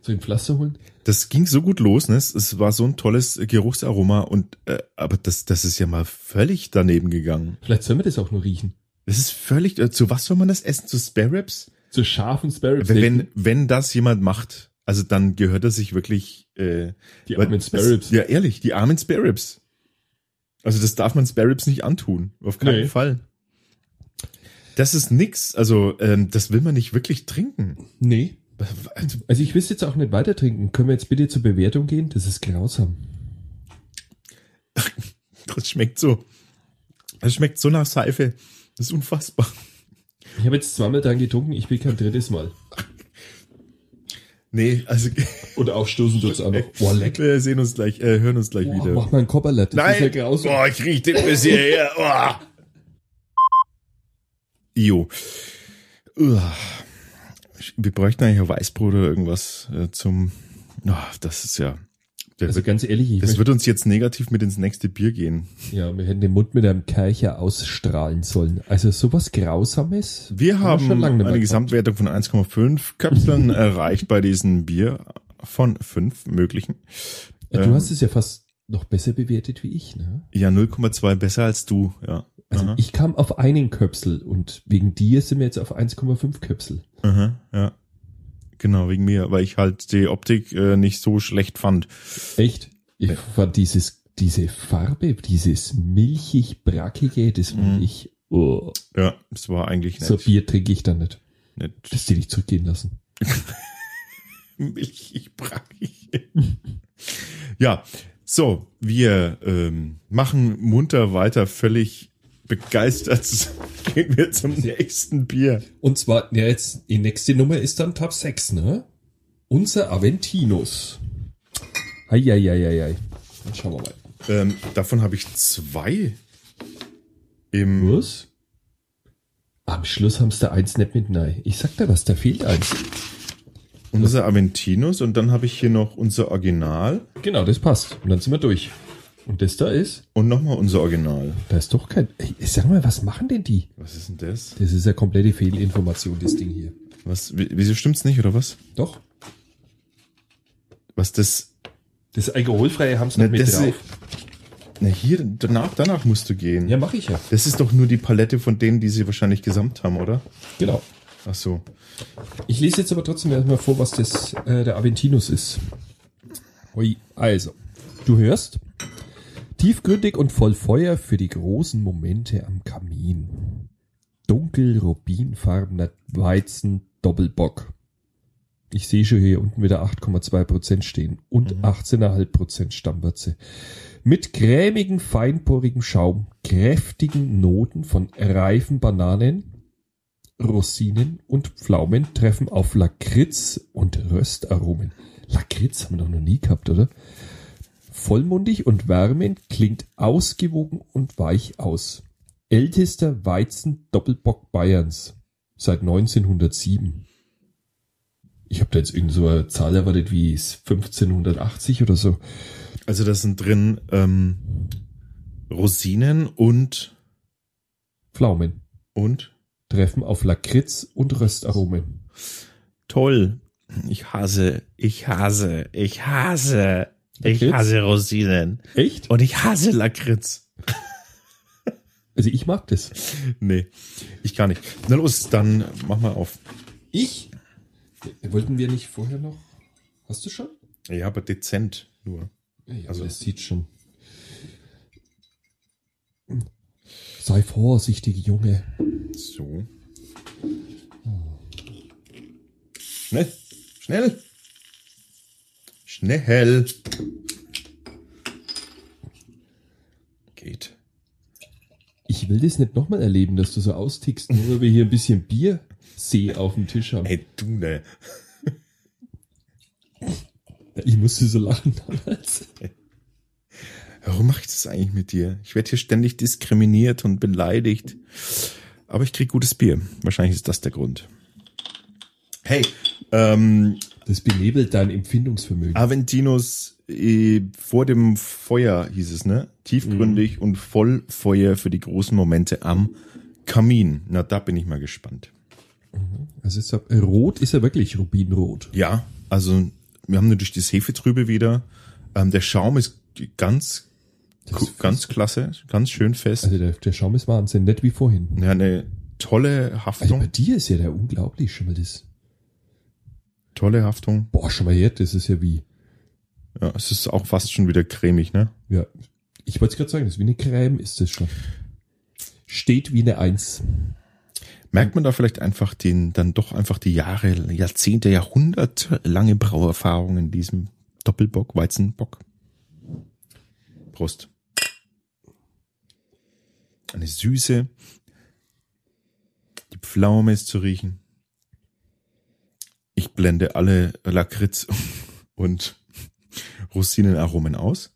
So ein Pflaster holen? Das ging so gut los, ne? Es- Es war so ein tolles Geruchsaroma und äh, aber das das ist ja mal völlig daneben gegangen. Vielleicht sollen wir das auch nur riechen. Das ist völlig äh, zu was soll man das essen? Zu Spare Ribs? So scharfen Sparrows. Wenn wenn, wenn das jemand macht, also dann gehört er sich wirklich äh, Die armen Spare Ribs. Ja, ehrlich, die armen Spare Ribs. Also das darf man Spare Ribs nicht antun, auf keinen Nee. Fall. Das ist nix, also ähm, das will man nicht wirklich trinken. Nee. Also, Also ich wüsste jetzt auch nicht weiter trinken. Können wir jetzt bitte zur Bewertung gehen? Das ist grausam. Das schmeckt so. Das schmeckt so nach Seife. Das ist unfassbar. Ich habe jetzt zweimal dran getrunken, ich will kein drittes Mal. Nee, also Und aufstoßen tut's auch noch. Boah, leck. wir sehen uns gleich, äh, hören uns gleich Boah, wieder. mach mal ein Kopperlet. Das ist ja grausam. Boah, ich riech den bis hierher. Boah. Jo. Uah. Wir bräuchten eigentlich ein Weißbrot oder irgendwas äh, zum. Ah, das ist ja. Also wird, ganz ehrlich, ich das wird uns jetzt negativ mit ins nächste Bier gehen. ja, wir hätten den Mund mit einem Kercher ausstrahlen sollen. Also sowas Grausames. Wir haben schon lange nicht mehr eine gehabt. Gesamtwertung von 1,5 Köpseln erreicht bei diesem Bier von fünf möglichen. Ja, du Ähm. hast es ja fast noch besser bewertet wie ich, ne? Ja, 0,2 besser als du, ja. Also Aha. ich kam auf einen Köpsel und wegen dir sind wir jetzt auf 1,5 Köpsel. Aha, ja. Genau, wegen mir, weil ich halt die Optik äh, nicht so schlecht fand. Echt? Ich fand dieses, diese Farbe, dieses milchig-brackige, das fand Mhm. ich, oh, Ja, es war eigentlich nett. so Bier trinke ich dann nicht. nett. Das will ich zurückgehen lassen. Milchig, brackig. ja, so, wir ähm, machen munter weiter, völlig begeistert. Gehen wir zum nächsten Bier. Und zwar, ja, jetzt, die nächste Nummer ist dann Top 6, ne? Unser Aventinus. Eieieiei. Dann schauen wir mal. Ähm, davon habe ich zwei im. Was? Am Schluss haben's da eins nicht mit nein. Ich sag da was, da fehlt eins. Unser Aventinus und dann habe ich hier noch unser Original Genau, das passt. Und dann sind wir durch. Und das da ist, und nochmal unser Original. da ist doch kein. Ey, sag mal, was machen denn die? Was ist denn das? Das ist ja komplette Fehlinformation, das Ding hier. Was, wie- wieso stimmt's nicht, oder was? Doch. Was das. Das Alkoholfreie haben's Na, noch mit drauf. Na, hier, danach, danach musst du gehen. Ja, mache ich ja. Das ist doch nur die Palette von denen, die sie wahrscheinlich gesamt haben, oder? Genau. Ach so. Ich lese jetzt aber trotzdem erstmal vor, was das äh, der Aventinus ist. Hui, also, du hörst. Tiefgründig und voll Feuer für die großen Momente am Kamin. Dunkel rubinfarbener Weizen Doppelbock. Ich sehe schon hier unten wieder 8,2% stehen und 18,5% Stammwürze. Mit cremigen, feinporigem Schaum, kräftigen Noten von reifen Bananen, Rosinen und Pflaumen treffen auf Lakritz und Röstaromen. Lakritz haben wir doch noch nie gehabt, oder? Vollmundig und wärmend klingt ausgewogen und weich aus. Ältester Weizen Doppelbock Bayerns seit 1907. Ich habe da jetzt irgend so eine Zahl erwartet wie 1580 oder so. Also da sind drin ähm, Rosinen und Pflaumen und treffen auf Lakritz und Röstaromen. toll. Ich hasse, ich hasse, ich hasse, ich Lakritz? hasse Rosinen Echt? und ich hasse Lakritz. Also ich mag das. Nee, ich kann nicht. Na los, dann mach mal auf. Ich? Wollten wir nicht vorher noch? Hast du schon? Ja, aber dezent nur. Ja, Also- also das sieht schon. Sei vorsichtig, Junge. So. Schnell, schnell. Schnell. Geht. Ich will das nicht nochmal erleben, dass du so austickst, nur weil wir hier ein bisschen Biersee auf dem Tisch haben. Hey, du ne. Ich musste so lachen damals. Warum mache ich das eigentlich mit dir? Ich werde hier ständig diskriminiert und beleidigt. Aber ich kriege gutes Bier. Wahrscheinlich ist das der Grund. Hey, ähm, das benebelt dein Empfindungsvermögen. Aventinos äh, vor dem Feuer hieß es, ne? Tiefgründig und voll Feuer für die großen Momente am Kamin. Na, da bin ich mal gespannt. Also ist er, rot ist er wirklich rubinrot. Ja, also wir haben natürlich das Hefetrübe wieder. Ähm, der Schaum ist ganz, ist ganz klasse, ganz schön fest. Also der, der Schaum ist Wahnsinn, nicht wie vorhin. ja, eine tolle Also bei Haftung, dir ist ja der unglaublich schon mal das. Tolle Haftung. Boah, schon mal her, das ist ja wie, Ja, es ist auch fast schon wieder cremig, ne? ja, ich wollte es gerade sagen, das ist wie eine Creme ist das schon. Steht wie eine Eins. Merkt man da vielleicht einfach den, dann doch einfach die Jahre, Jahrzehnte, Jahrhunderte lange Brauerfahrung in diesem Doppelbock, Weizenbock? Prost. Eine Süße. Die Pflaume ist zu riechen. Ich blende alle Lakritz und Rosinenaromen aus.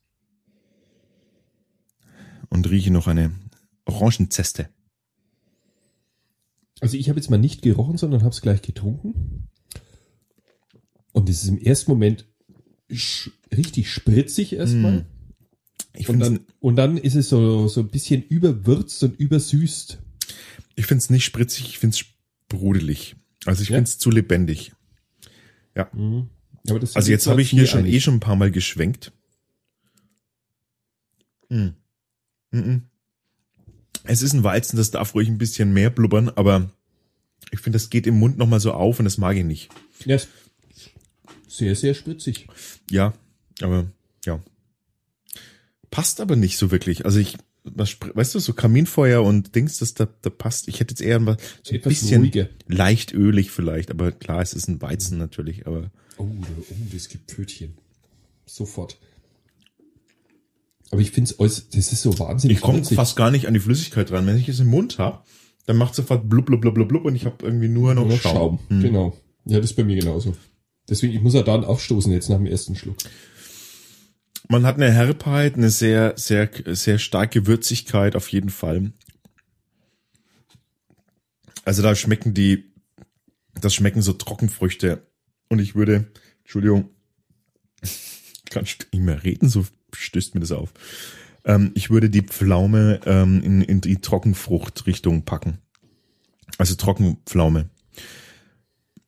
Und rieche noch eine Orangenzeste. Also ich habe jetzt mal nicht gerochen, sondern habe es gleich getrunken. Und es ist im ersten Moment sch richtig spritzig erstmal. Ich Und dann, und dann ist es so, so ein bisschen überwürzt und übersüßt. Ich finde es nicht spritzig, ich finde es sprudelig. Also ich Ja. finde es zu lebendig. Ja. Aber das Also jetzt habe ich hier mir schon eh eigentlich. schon ein paar Mal geschwenkt. Mm -mm. Es ist ein Weizen, das darf ruhig ein bisschen mehr blubbern, aber ich finde, das geht im Mund nochmal so auf und das mag ich nicht. Ja, sehr, sehr spritzig. Ja, aber ja. Passt aber nicht so wirklich. Also ich, was, weißt du, so Kaminfeuer und Dings, das da, da passt. Ich hätte jetzt eher mal so ein Etwas bisschen ruhiger. leicht ölig vielleicht, aber klar, es ist ein Weizen natürlich, aber Oh, oh, das gibt Pfötchen. Sofort. Aber ich finde es, das ist so wahnsinnig ich komme fast gar nicht an die Flüssigkeit ran. Wenn ich es im Mund habe, dann macht sofort blub, blub, blub, blub, blub und ich habe irgendwie nur noch, Nur Schaum. Schaum. Hm. Genau. Ja, das ist bei mir genauso. Deswegen, ich muss ja dann aufstoßen jetzt nach dem ersten Schluck. Man hat eine Herbheit, eine sehr, sehr, sehr starke Würzigkeit auf jeden Fall. Also da schmecken die, das schmecken so Trockenfrüchte. Und ich würde, Entschuldigung, kann nicht mehr reden, so stößt mir das auf. Ähm, ich würde die Pflaume ähm, in, in die Trockenfruchtrichtung packen. Also Trockenpflaume.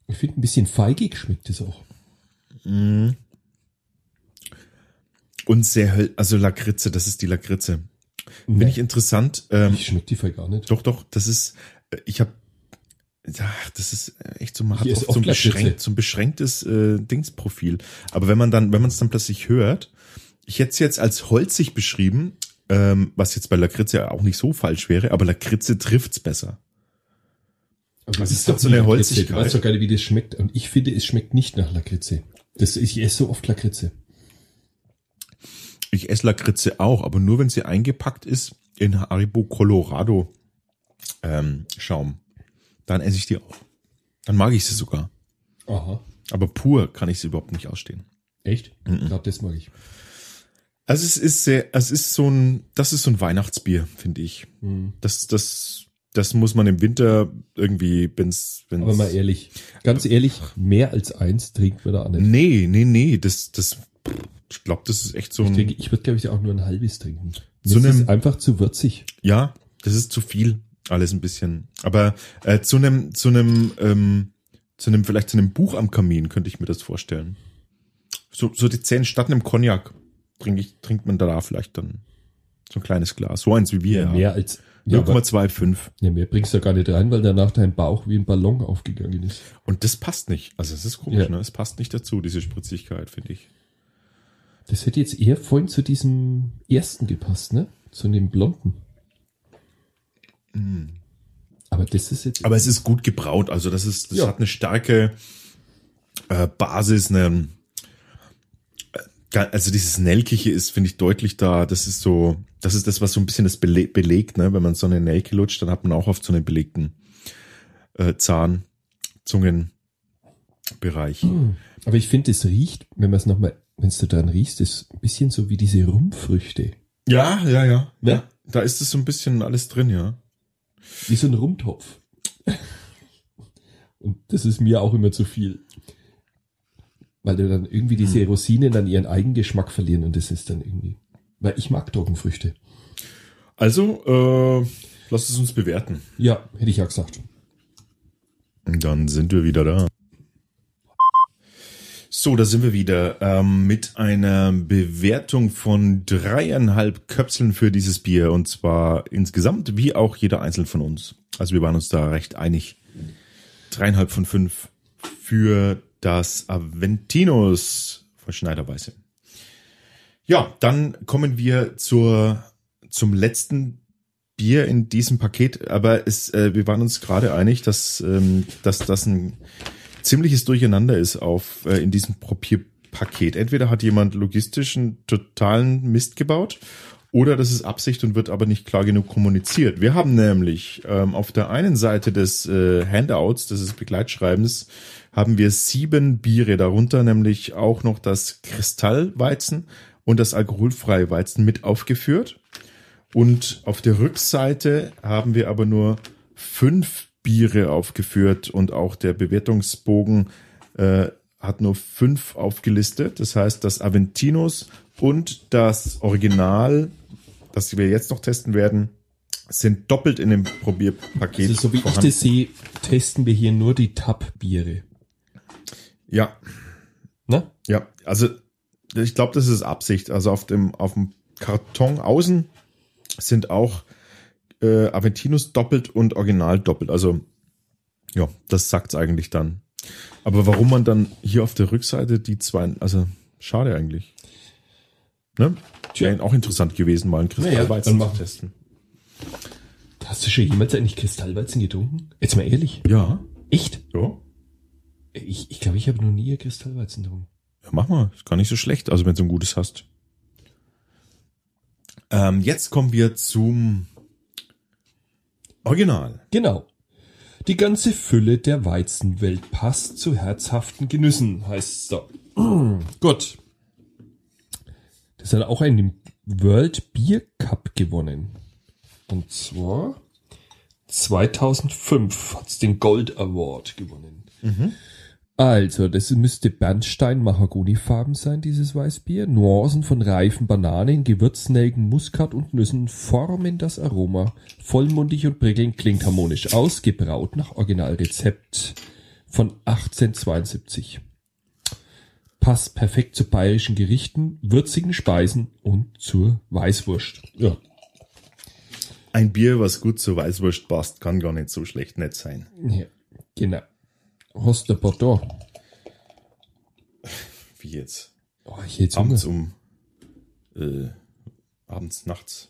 Ich finde, ein bisschen feigig schmeckt es auch. Und sehr, also Lakritze, das ist die Lakritze. Finde Nee. ich interessant. Ähm, Ich schmeckt die voll gar nicht. Doch, doch, das ist, äh, ich habe, ja, das ist echt so, man hat Hier oft so ein, beschränkt, so ein beschränktes äh, Dingsprofil. Aber wenn man dann, wenn man es dann plötzlich hört, ich hätte es jetzt als holzig beschrieben, ähm, was jetzt bei Lakritze ja auch nicht so falsch wäre, aber Lakritze trifft's besser. Aber Das das ist doch so eine Lakritze. Holzigkeit. Du weißt doch gar nicht, wie das schmeckt. Und ich finde, es schmeckt nicht nach Lakritze. Das, ich esse so oft Lakritze. Ich esse Lakritze auch, aber nur wenn sie eingepackt ist in Haribo Colorado ähm, Schaum. Dann esse ich die auch. Dann mag ich sie sogar. Aha. Aber pur kann ich sie überhaupt nicht ausstehen. Echt? Gerade das mag ich. Also es ist sehr, es ist so ein, das ist so ein Weihnachtsbier, finde ich. Das, das, das muss man im Winter irgendwie, wenn's, wenn's. Aber mal ehrlich, ganz ehrlich, mehr als eins trinkt man da nicht. nee, nee, nee, das, das, ich glaube, das ist echt so Ich ein, denke, ich würde, glaube ich, auch nur ein halbes trinken. Das einem- ist einfach zu würzig. ja, das ist zu viel, alles ein bisschen. Aber äh, zu einem, zu einem, ähm, zu einem, vielleicht zu einem Buch am Kamin könnte ich mir das vorstellen. So, so die zehn statt einem Cognac trinke ich, trinkt man da vielleicht dann so ein kleines Glas, so eins wie wir. Ja, haben. mehr als, ja, aber, 0,25. ja, mehr bringst du gar nicht rein, weil danach dein Bauch wie ein Ballon aufgegangen ist. Und das passt nicht. Also es ist komisch, Ja. ne? Es passt nicht dazu, diese Spritzigkeit, finde ich. Das hätte jetzt eher vorhin zu diesem ersten gepasst, ne? Zu dem blonden. Aber das ist jetzt, Aber es ist gut gebraut. Also das ist, das Ja. hat eine starke äh, Basis, eine, äh, Also dieses Nelkige ist, finde ich, deutlich da. Das ist so, das ist das, was so ein bisschen das bele belegt, ne? Wenn man so eine Nelke lutscht, dann hat man auch oft so einen belegten äh, Zahn, Zungenbereich. Aber ich finde, es riecht, wenn man es nochmal, wenn du dran riechst, ist ein bisschen so wie diese Rumfrüchte. Ja, ja, ja. Ne? Da ist es so ein bisschen alles drin, ja. Wie so ein Rumtopf. Und das ist mir auch immer zu viel. Weil dann irgendwie diese Rosinen dann ihren Eigengeschmack verlieren und das ist dann irgendwie. Weil ich mag Trockenfrüchte. Also, äh, lass es uns bewerten. Ja, hätte ich ja gesagt. Und dann sind wir wieder da. So, da sind wir wieder ähm, mit einer Bewertung von dreieinhalb Köpseln für dieses Bier und zwar insgesamt wie auch jeder einzeln von uns. Also wir waren uns da recht einig. Dreieinhalb von fünf für das Aventinus von Schneiderweise. Ja, dann kommen wir zur zum letzten Bier in diesem Paket, aber es, äh, wir waren uns gerade einig, dass, ähm, dass das ein ziemliches Durcheinander ist auf äh, in diesem Probierpaket. Entweder hat jemand logistischen totalen Mist gebaut oder das ist Absicht und wird aber nicht klar genug kommuniziert. Wir haben nämlich ähm, auf der einen Seite des äh, Handouts, des Begleitschreibens, haben wir sieben Biere, darunter nämlich auch noch das Kristallweizen und das alkoholfreie Weizen mit aufgeführt. Und auf der Rückseite haben wir aber nur fünf Biere aufgeführt und auch der Bewertungsbogen äh, hat nur fünf aufgelistet. Das heißt, das Aventinus und das Original, das wir jetzt noch testen werden, sind doppelt in dem Probierpaket. Also so wie vorhanden. ich das sehe, testen wir hier nur die Tab-Biere. Ja, Ne? ja. Also ich glaube, das ist Absicht. Also auf dem auf dem Karton außen sind auch äh, Aventinus doppelt und Original doppelt. Also ja, das sagt's eigentlich dann. Aber warum man dann hier auf der Rückseite die zwei, also schade eigentlich. Ne? Wäre auch interessant gewesen, mal einen Naja, Kristallweizen machen zu testen. Hast du schon jemals eigentlich Kristallweizen getrunken? Jetzt mal ehrlich. Ja, Echt? ja. Ich ich, glaube, ich habe noch nie Kristallweizen getrunken. Ja, mach mal. Ist gar nicht so schlecht, also wenn du ein gutes hast. Ähm, jetzt kommen wir zum Original. Genau. Die ganze Fülle der Weizenwelt passt zu herzhaften Genüssen, heißt es da. Gut. Das hat auch einen World Beer Cup gewonnen. Und zwar 2005 hat es den Gold Award gewonnen. Also, das müsste Bernstein-Mahagonifarben sein, dieses Weißbier. Nuancen von reifen Bananen, Gewürznelken, Muskat und Nüssen formen das Aroma. Vollmundig und prickelnd klingt harmonisch aus, gebraut nach Originalrezept von 1872. Passt perfekt zu bayerischen Gerichten, würzigen Speisen und zur Weißwurst. Ja, Ein Bier, was gut zur Weißwurst passt, kann gar nicht so schlecht nett sein. ja genau. Hast du Bordeaux? Wie jetzt? Oh, ich hätte Abends Hunger. um äh, abends, nachts.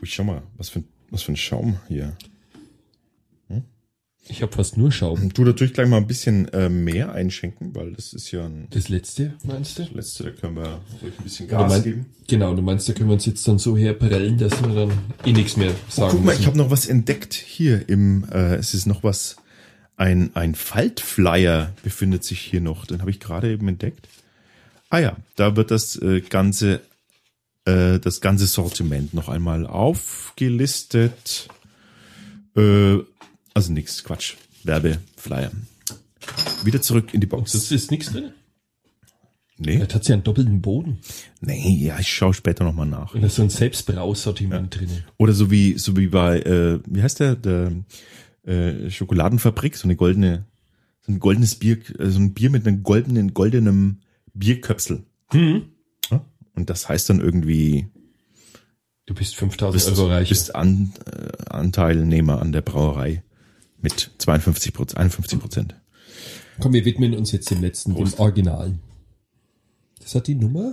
Ui, schau mal, was für, ein- was für ein Schaum hier. Ich habe fast nur Schaum. Du natürlich gleich mal ein bisschen äh, mehr einschenken, weil das ist ja ein Das letzte, meinst du? letzte, da können wir ruhig ein bisschen Gas mein- geben. Genau, du meinst, da können wir uns jetzt dann so herprellen, dass wir dann eh nichts mehr sagen Guck mal, müssen. ich habe noch was entdeckt hier im, äh, es ist noch was, ein, ein Faltflyer befindet sich hier noch, den habe ich gerade eben entdeckt. Ah ja, da wird das äh, ganze, äh, das ganze Sortiment noch einmal aufgelistet. Äh, also nix, Quatsch, Werbeflyer. Wieder zurück in die Box. das ist nichts drin. Nee, Vielleicht hat sie einen doppelten Boden. nee, ja, ich schaue später nochmal nach. Ist so ein Selbstbrausortiment drinnen. Oder so wie, so wie bei, äh, wie heißt der, der äh, Schokoladenfabrik, so eine goldene, so ein goldenes Bier, äh, so ein Bier mit einem goldenen, goldenem Bierköpsel. Hm. Ja? Und das heißt dann irgendwie, Du bist 5000 bist, Euro reich. bist an, äh, Anteilnehmer an der Brauerei mit 52 Prozent, 51 Prozent. Komm, wir widmen uns jetzt dem letzten, dem Originalen. Das hat die Nummer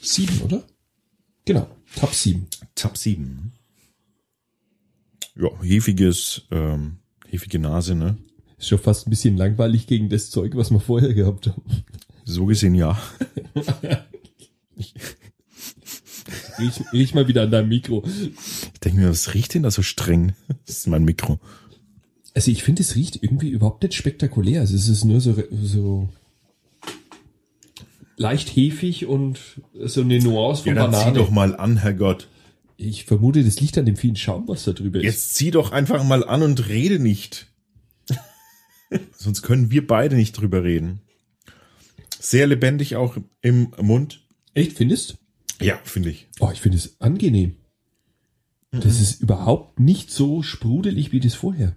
7, oder? Genau, Tab 7. Tab 7. Ja, hefiges, ähm, hefige Nase, ne? Ist schon fast ein bisschen langweilig gegen das Zeug, was wir vorher gehabt haben. So gesehen ja. riech, riech mal wieder an deinem Mikro. Ich denke mir, was riecht denn da so streng? Das ist mein Mikro. Also ich finde, es riecht irgendwie überhaupt nicht spektakulär. Also es ist nur so, so leicht hefig und so eine Nuance von Ja, dann zieh Banane. doch mal an, Herrgott. Ich vermute, das liegt an dem vielen Schaum, was da drüber ist. Jetzt zieh doch einfach mal an und rede nicht. Sonst können wir beide nicht drüber reden. Sehr lebendig auch im Mund. Echt, findest? Ja, finde ich. Oh, ich finde es angenehm. Das ist überhaupt nicht so sprudelig wie das vorher.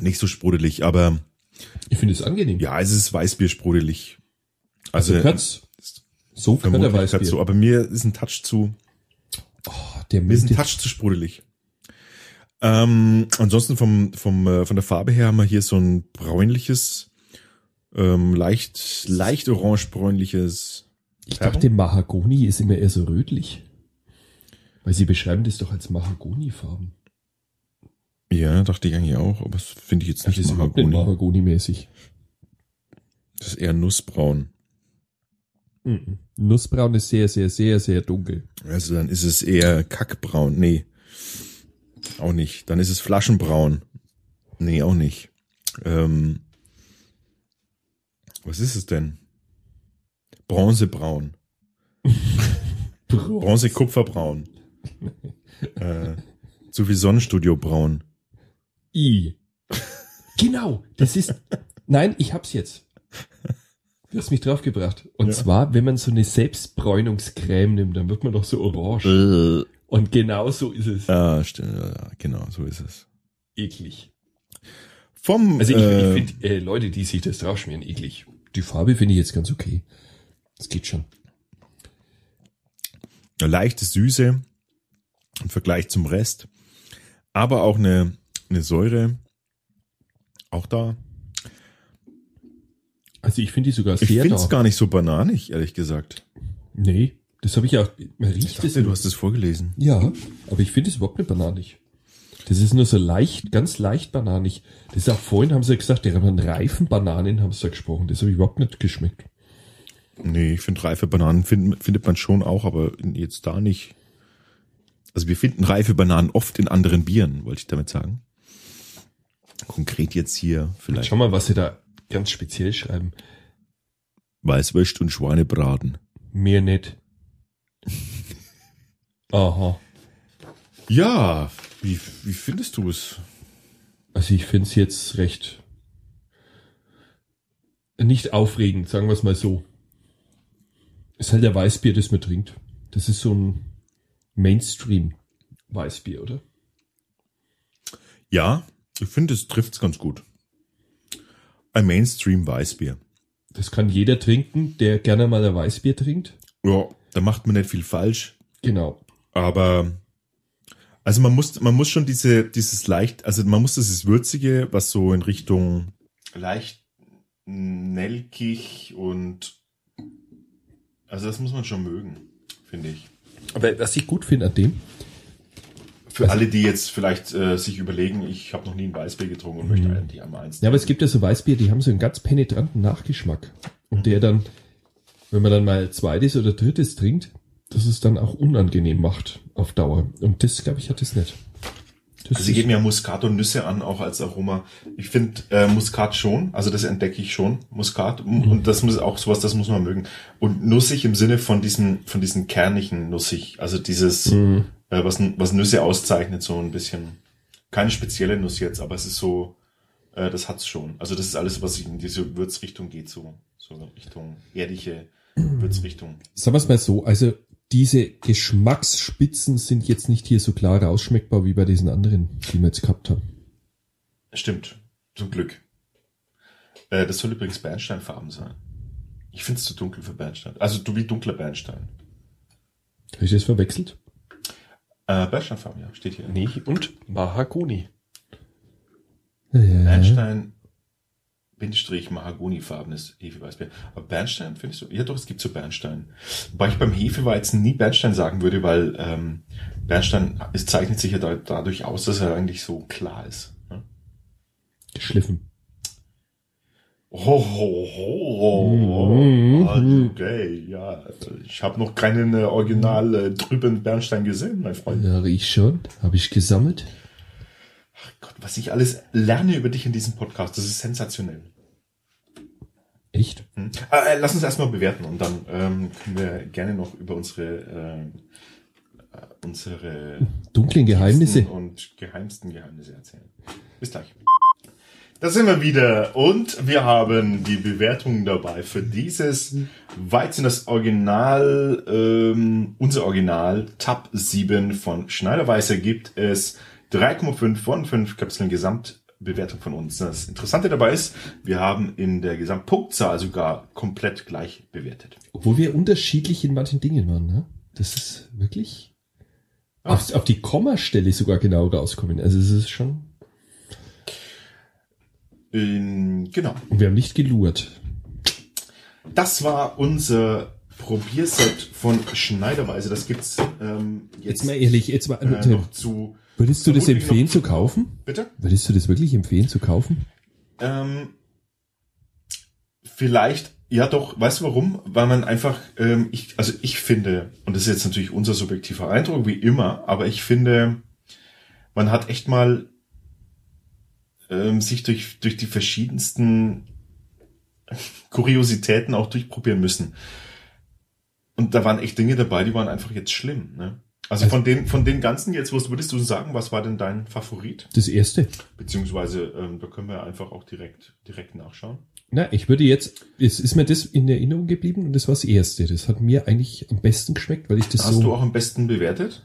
Nicht so sprudelig, aber Ich finde es angenehm. ja, es ist Weißbier sprudelig. also Also, Katz. So kann der Weißbier. dazu. Aber mir ist ein Touch zu, der mir ist ein Touch zu sprudelig. Ähm, ansonsten vom, vom, äh, von der Farbe her haben wir hier so ein bräunliches, ähm, leicht, leicht orange-bräunliches. Ich dachte, Mahagoni ist immer eher so rötlich. Weil sie beschreiben das doch als Mahagoni-Farben. Ja, dachte ich eigentlich auch, aber das finde ich jetzt Das nicht ist überhaupt nicht Mahagoni. Mahagoni-mäßig. Das ist eher nussbraun. Mhm. Nussbraun ist sehr, sehr, sehr, sehr dunkel. Also dann ist es eher kackbraun. Nee. Auch nicht. Dann ist es flaschenbraun. Nee, auch nicht. Ähm, was ist es denn? Bronzebraun. Bronze-Kupferbraun. äh, zu viel Sonnenstudio braun. I. Genau, das ist. Nein, ich hab's jetzt. Du hast mich draufgebracht. Und Ja. zwar, wenn man so eine Selbstbräunungscreme nimmt, dann wird man doch so orange. Und genau so ist es. Ja, stimmt. Ja, genau, so ist es. Eklig. Vom, Also ich, äh, ich finde, äh, Leute, die sich das draufschmieren, eklig. Die Farbe finde ich jetzt ganz okay. Das geht schon. eine leichte Süße im Vergleich zum Rest, aber auch eine, eine Säure, auch da. Also ich finde die sogar Ich sehr finde es gar nicht so bananig, ehrlich gesagt. Nee, das habe ich auch. Man Ich riecht das. dachte, du hast es vorgelesen. Ja, aber ich finde es überhaupt nicht bananig. Das ist nur so leicht, ganz leicht bananig. Das ist auch vorhin, haben sie gesagt, die haben reifen Bananen, haben sie da gesprochen. Das habe ich überhaupt nicht geschmeckt. Nee, ich finde reife Bananen find, findet man schon auch, aber jetzt da nicht. Also wir finden reife Bananen oft in anderen Bieren, wollte ich damit sagen. Konkret jetzt hier vielleicht Schau mal, was sie da ganz speziell schreiben. Weißwürst und Schweinebraten. Mir nicht. Aha. Ja, wie, wie findest du es? Also ich finde es jetzt recht nicht aufregend, sagen wir es mal so. Ist halt der Weißbier, das man trinkt. Das ist so ein Mainstream-Weißbier, oder? Ja, ich finde, es trifft's ganz gut. Ein Mainstream-Weißbier. Das kann jeder trinken, der gerne mal ein Weißbier trinkt. Ja, da macht man nicht viel falsch, Genau. aber also man muss, man muss schon diese, dieses leicht, also man muss dieses Würzige, was so in Richtung leicht nelkig und also das muss man schon mögen, finde ich. Aber was ich gut finde an dem, Für alle, die jetzt vielleicht äh, sich überlegen, ich habe noch nie ein Weißbier getrunken und möchte einen, die einmal eins. ja, aber es gibt ja so Weißbier, die haben so einen ganz penetranten Nachgeschmack. Und der dann, wenn man dann mal zweites oder drittes trinkt, dass es dann auch unangenehm macht auf Dauer. Und das, glaube ich, hat es nicht. Das Also sie geben ja Muskat und Nüsse an, auch als Aroma. Ich finde äh, Muskat schon, also das entdecke ich schon, Muskat. Und das muss auch sowas, das muss man mögen. Und nussig im Sinne von diesen, von diesen kernigen Nussig. Also dieses, Mhm. Äh, was, was Nüsse auszeichnet, so ein bisschen. Keine spezielle Nuss jetzt, aber es ist so, äh, das hat's schon. Also das ist alles, was in diese Würzrichtung geht, so, so Richtung erdige Würzrichtung. Sagen wir es mal so, also diese Geschmacksspitzen sind jetzt nicht hier so klar rausschmeckbar wie bei diesen anderen, die wir jetzt gehabt haben. Stimmt, zum Glück. Äh, das soll übrigens Bernsteinfarben sein. Ich finde es zu dunkel für Bernstein. Also du wie dunkler Bernstein. Habe ich das verwechselt? Äh, Bernsteinfarben, ja, steht hier. Nee, und Mahagoni. Ja. Bernstein, Bindestrich, Mahagonifarbenes Hefeweißbier. Aber Bernstein findest du? Ja doch, es gibt so Bernstein. Wobei ich beim Hefeweizen nie Bernstein sagen würde, weil ähm, Bernstein, es zeichnet sich ja da, dadurch aus, dass er eigentlich so klar ist. Ne? Geschliffen. Oh, oh, oh, Mhm. oh. Okay, ja. Ich habe noch keinen äh, Original äh, drüben Bernstein gesehen, mein Freund. Ja, ich schon. Habe ich gesammelt. Gott, was ich alles lerne über dich in diesem Podcast, das ist sensationell. Echt? Hm? Äh, äh, lass uns erstmal bewerten und dann ähm, können wir gerne noch über unsere äh, äh, unsere Dunklen Geheimnisse. und geheimsten Geheimnisse erzählen. Bis gleich. Da sind wir wieder und wir haben die Bewertung dabei für dieses Weizen, das Original, ähm, unser Original Tab 7 von Schneiderweißer gibt es 3,5 von 5 Kapseln Gesamtbewertung von uns. Das Interessante dabei ist, wir haben in der Gesamtpunktzahl sogar komplett gleich bewertet. Obwohl wir unterschiedlich in manchen Dingen waren, ne? Das ist wirklich auf, auf die Kommastelle sogar genau rauskommen. Also es ist schon. Ähm, genau. Und wir haben nicht gelurrt. Das war unser Probierset von Schneiderweise. Das gibt's ähm, jetzt, Jetzt mal ehrlich, jetzt mal. äh, noch zu. würdest du das empfehlen zu kaufen? Bitte? Würdest du das wirklich empfehlen zu kaufen? Ähm, vielleicht, ja doch, weißt du warum? Weil man einfach, ähm, ich, also ich finde, und das ist jetzt natürlich unser subjektiver Eindruck, wie immer, aber ich finde, man hat echt mal ähm, sich durch, durch die verschiedensten Kuriositäten auch durchprobieren müssen. Und da waren echt Dinge dabei, die waren einfach jetzt schlimm. Ne? Also von den, von den ganzen jetzt, was würdest du sagen, was war denn dein Favorit? Das erste. Beziehungsweise, ähm, da können wir einfach auch direkt, direkt nachschauen. Na, ich würde jetzt, es ist mir das in Erinnerung geblieben und das war das erste. Das hat mir eigentlich am besten geschmeckt, weil ich das Hast so. du auch am besten bewertet?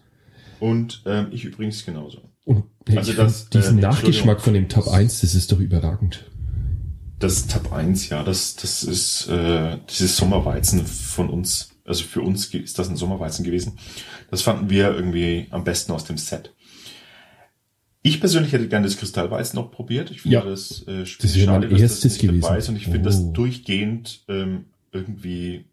Und ähm, ich übrigens genauso. Und hey, Also das, find diesen äh, Nachgeschmack von dem. Tab 1, das ist doch überragend. Das Tab 1, ja, das, das ist äh, dieses Sommerweizen von uns. Also für uns ist das ein Sommerweizen gewesen. Das fanden wir irgendwie am besten aus dem Set. Ich persönlich hätte gerne das Kristallweizen noch probiert. Ich finde Ja. das äh, Das wäre mein dass erstes nicht dabei gewesen. ist. Und ich finde Oh. das durchgehend ähm, irgendwie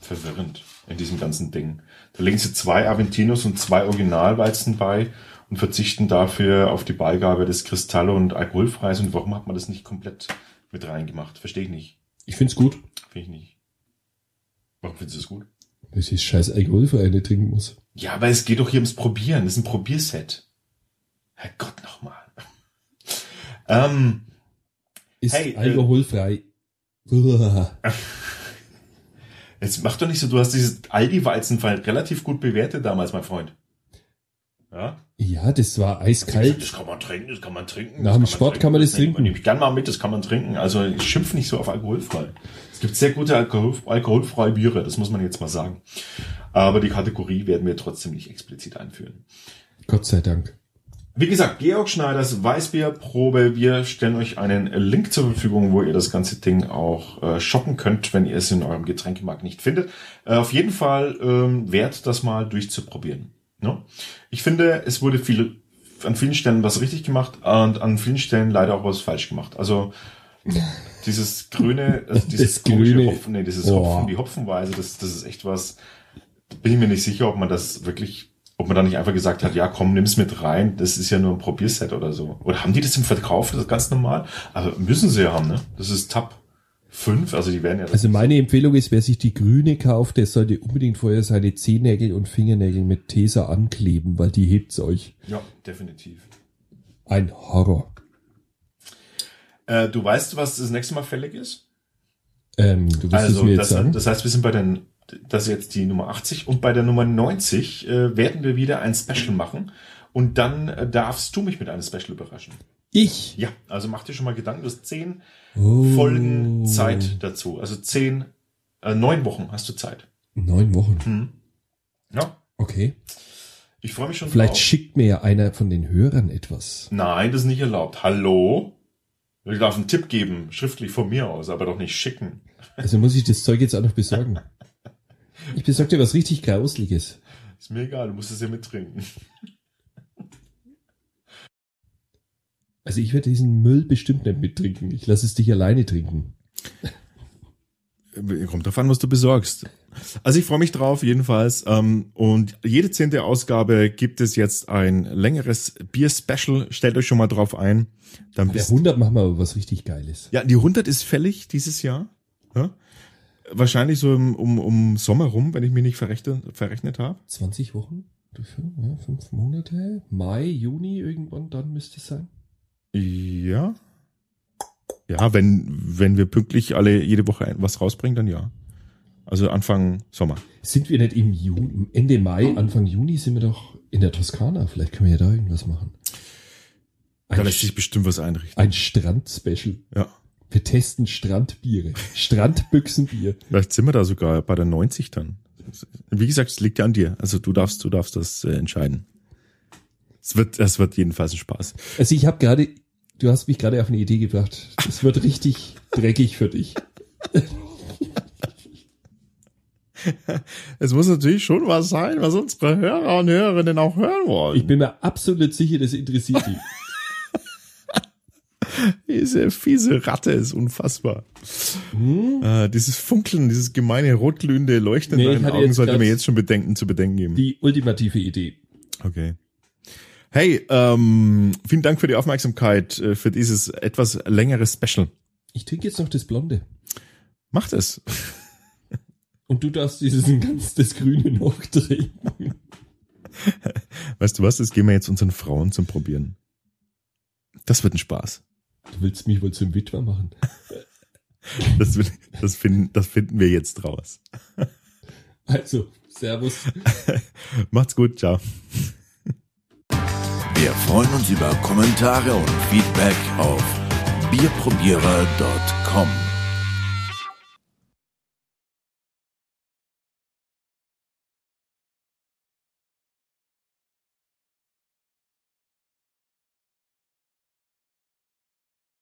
verwirrend in diesem ganzen Ding. Da legen sie zwei Aventinos und zwei Originalweizen bei und verzichten dafür auf die Beigabe des Kristall und Alkoholfreis. Und warum hat man das nicht komplett mit reingemacht? Verstehe ich nicht. Ich find's gut. Finde ich nicht. Warum findest du das gut? Das ist scheiß alkoholfrei, nicht trinken muss. Ja, aber es geht doch hier ums Probieren. Das ist ein Probierset. Herrgott nochmal. ähm, Ist Hey, äh, alkoholfrei. Uah. jetzt mach doch nicht so, du hast dieses Aldi-Weizenfall relativ gut bewertet damals, mein Freund. Ja? Ja, das war eiskalt. Das kann man trinken, das kann man trinken. Nach dem man Sport kann man das trinken. Nehme ich gern mal mit, das kann man trinken. Also ich schimpf nicht so auf alkoholfrei. Es gibt sehr gute Alkohol, alkoholfreie Biere, das muss man jetzt mal sagen. Aber die Kategorie werden wir trotzdem nicht explizit einführen. Gott sei Dank. Wie gesagt, Georg Schneiders Weißbierprobe. Wir stellen euch einen Link zur Verfügung, wo ihr das ganze Ding auch äh, shoppen könnt, wenn ihr es in eurem Getränkemarkt nicht findet. Äh, auf jeden Fall ähm, wert, das mal durchzuprobieren. Ne? Ich finde, es wurde viel, an vielen Stellen was richtig gemacht und an vielen Stellen leider auch was falsch gemacht. Also dieses grüne, also dieses komische grüne- Hopfen, nee, dieses Oh. Hopfen, die Hopfenweise, das, das ist echt was, bin ich mir nicht sicher, ob man das wirklich, ob man da nicht einfach gesagt hat, ja komm, nimm's mit rein, das ist ja nur ein Probierset oder so. Oder haben die das im Verkauf, das ist ganz normal? Aber müssen sie ja haben, ne? Das ist Tab 5, also die werden ja... Also meine Empfehlung ist, wer sich die grüne kauft, der sollte unbedingt vorher seine Zehennägel und Fingernägel mit Tesa ankleben, weil die hebt's euch. ja, definitiv. Ein Horror. Äh, du weißt, was das nächste Mal fällig ist? Ähm, du willst es Also, mir jetzt das, sagen? das heißt, wir sind bei den, das ist jetzt die Nummer 80 und bei der Nummer 90 äh, werden wir wieder ein Special machen und dann äh, darfst du mich mit einem Special überraschen. Ich? Ja, also mach dir schon mal Gedanken, du hast zehn Oh. Folgen Zeit dazu. Also zehn, äh, neun Wochen hast du Zeit. Neun Wochen. Hm. Ja, Okay. ich freue mich schon Vielleicht drauf. schickt mir ja einer von den Hörern etwas. Nein, das ist nicht erlaubt. Hallo? Ich darf einen Tipp geben, schriftlich von mir aus, aber doch nicht schicken. Also muss ich das Zeug jetzt auch noch besorgen. Ich besorge dir was richtig Grausliches. Ist mir egal, du musst es ja mittrinken. Also ich werde diesen Müll bestimmt nicht mittrinken. Ich lasse es dich alleine trinken. Kommt drauf an, was du besorgst. Also ich freue mich drauf, jedenfalls. Ähm, und jede zehnte Ausgabe gibt es jetzt ein längeres Bier-Special. Stellt euch schon mal drauf ein. Dann Der wisst, 100 machen wir aber was richtig Geiles. ja, die 100 ist fällig dieses Jahr. Ja? Wahrscheinlich so im, um, um Sommer rum, wenn ich mich nicht verrechnet, verrechnet habe. 20 Wochen? Ja, fünf Monate? Mai, Juni irgendwann, dann müsste es sein. Ja. Ja, wenn, wenn wir pünktlich alle jede Woche was rausbringen, dann ja. Also Anfang Sommer. Sind wir nicht im Juni, Ende Mai, Anfang Juni sind wir doch in der Toskana. Vielleicht können wir ja da irgendwas machen. Da Ein, lässt sich bestimmt was einrichten. ein Strand-Special. Ja. Wir testen Strandbiere. Strandbüchsenbier. Vielleicht sind wir da sogar bei der 90 dann. Wie gesagt, es liegt ja an dir. Also du darfst, du darfst das äh, entscheiden. Es wird, es wird jedenfalls ein Spaß. Also ich habe gerade, du hast mich gerade auf eine Idee gebracht. Es wird richtig dreckig für dich. Es muss natürlich schon was sein, was unsere Hörer und Hörerinnen auch hören wollen. Ich bin mir absolut sicher, das interessiert die. Diese fiese Ratte ist unfassbar. Äh, dieses Funkeln, dieses gemeine rotglühende Leuchten Nee, in deinen Augen sollte mir jetzt schon bedenken, zu bedenken geben. Die ultimative Idee. Okay. Hey, ähm, vielen Dank für die Aufmerksamkeit äh, für dieses etwas längere Special. Ich trinke jetzt noch das Blonde. Macht es. Und du darfst dieses ganz das Grüne noch trinken. Weißt du was, das geben wir jetzt unseren Frauen zum Probieren. Das wird ein Spaß. Du willst mich wohl zum Witwer machen. Das, das, finden, das finden wir jetzt raus. Also, Servus. Macht's gut, ciao. Wir freuen uns über Kommentare und Feedback auf bierprobierer.com.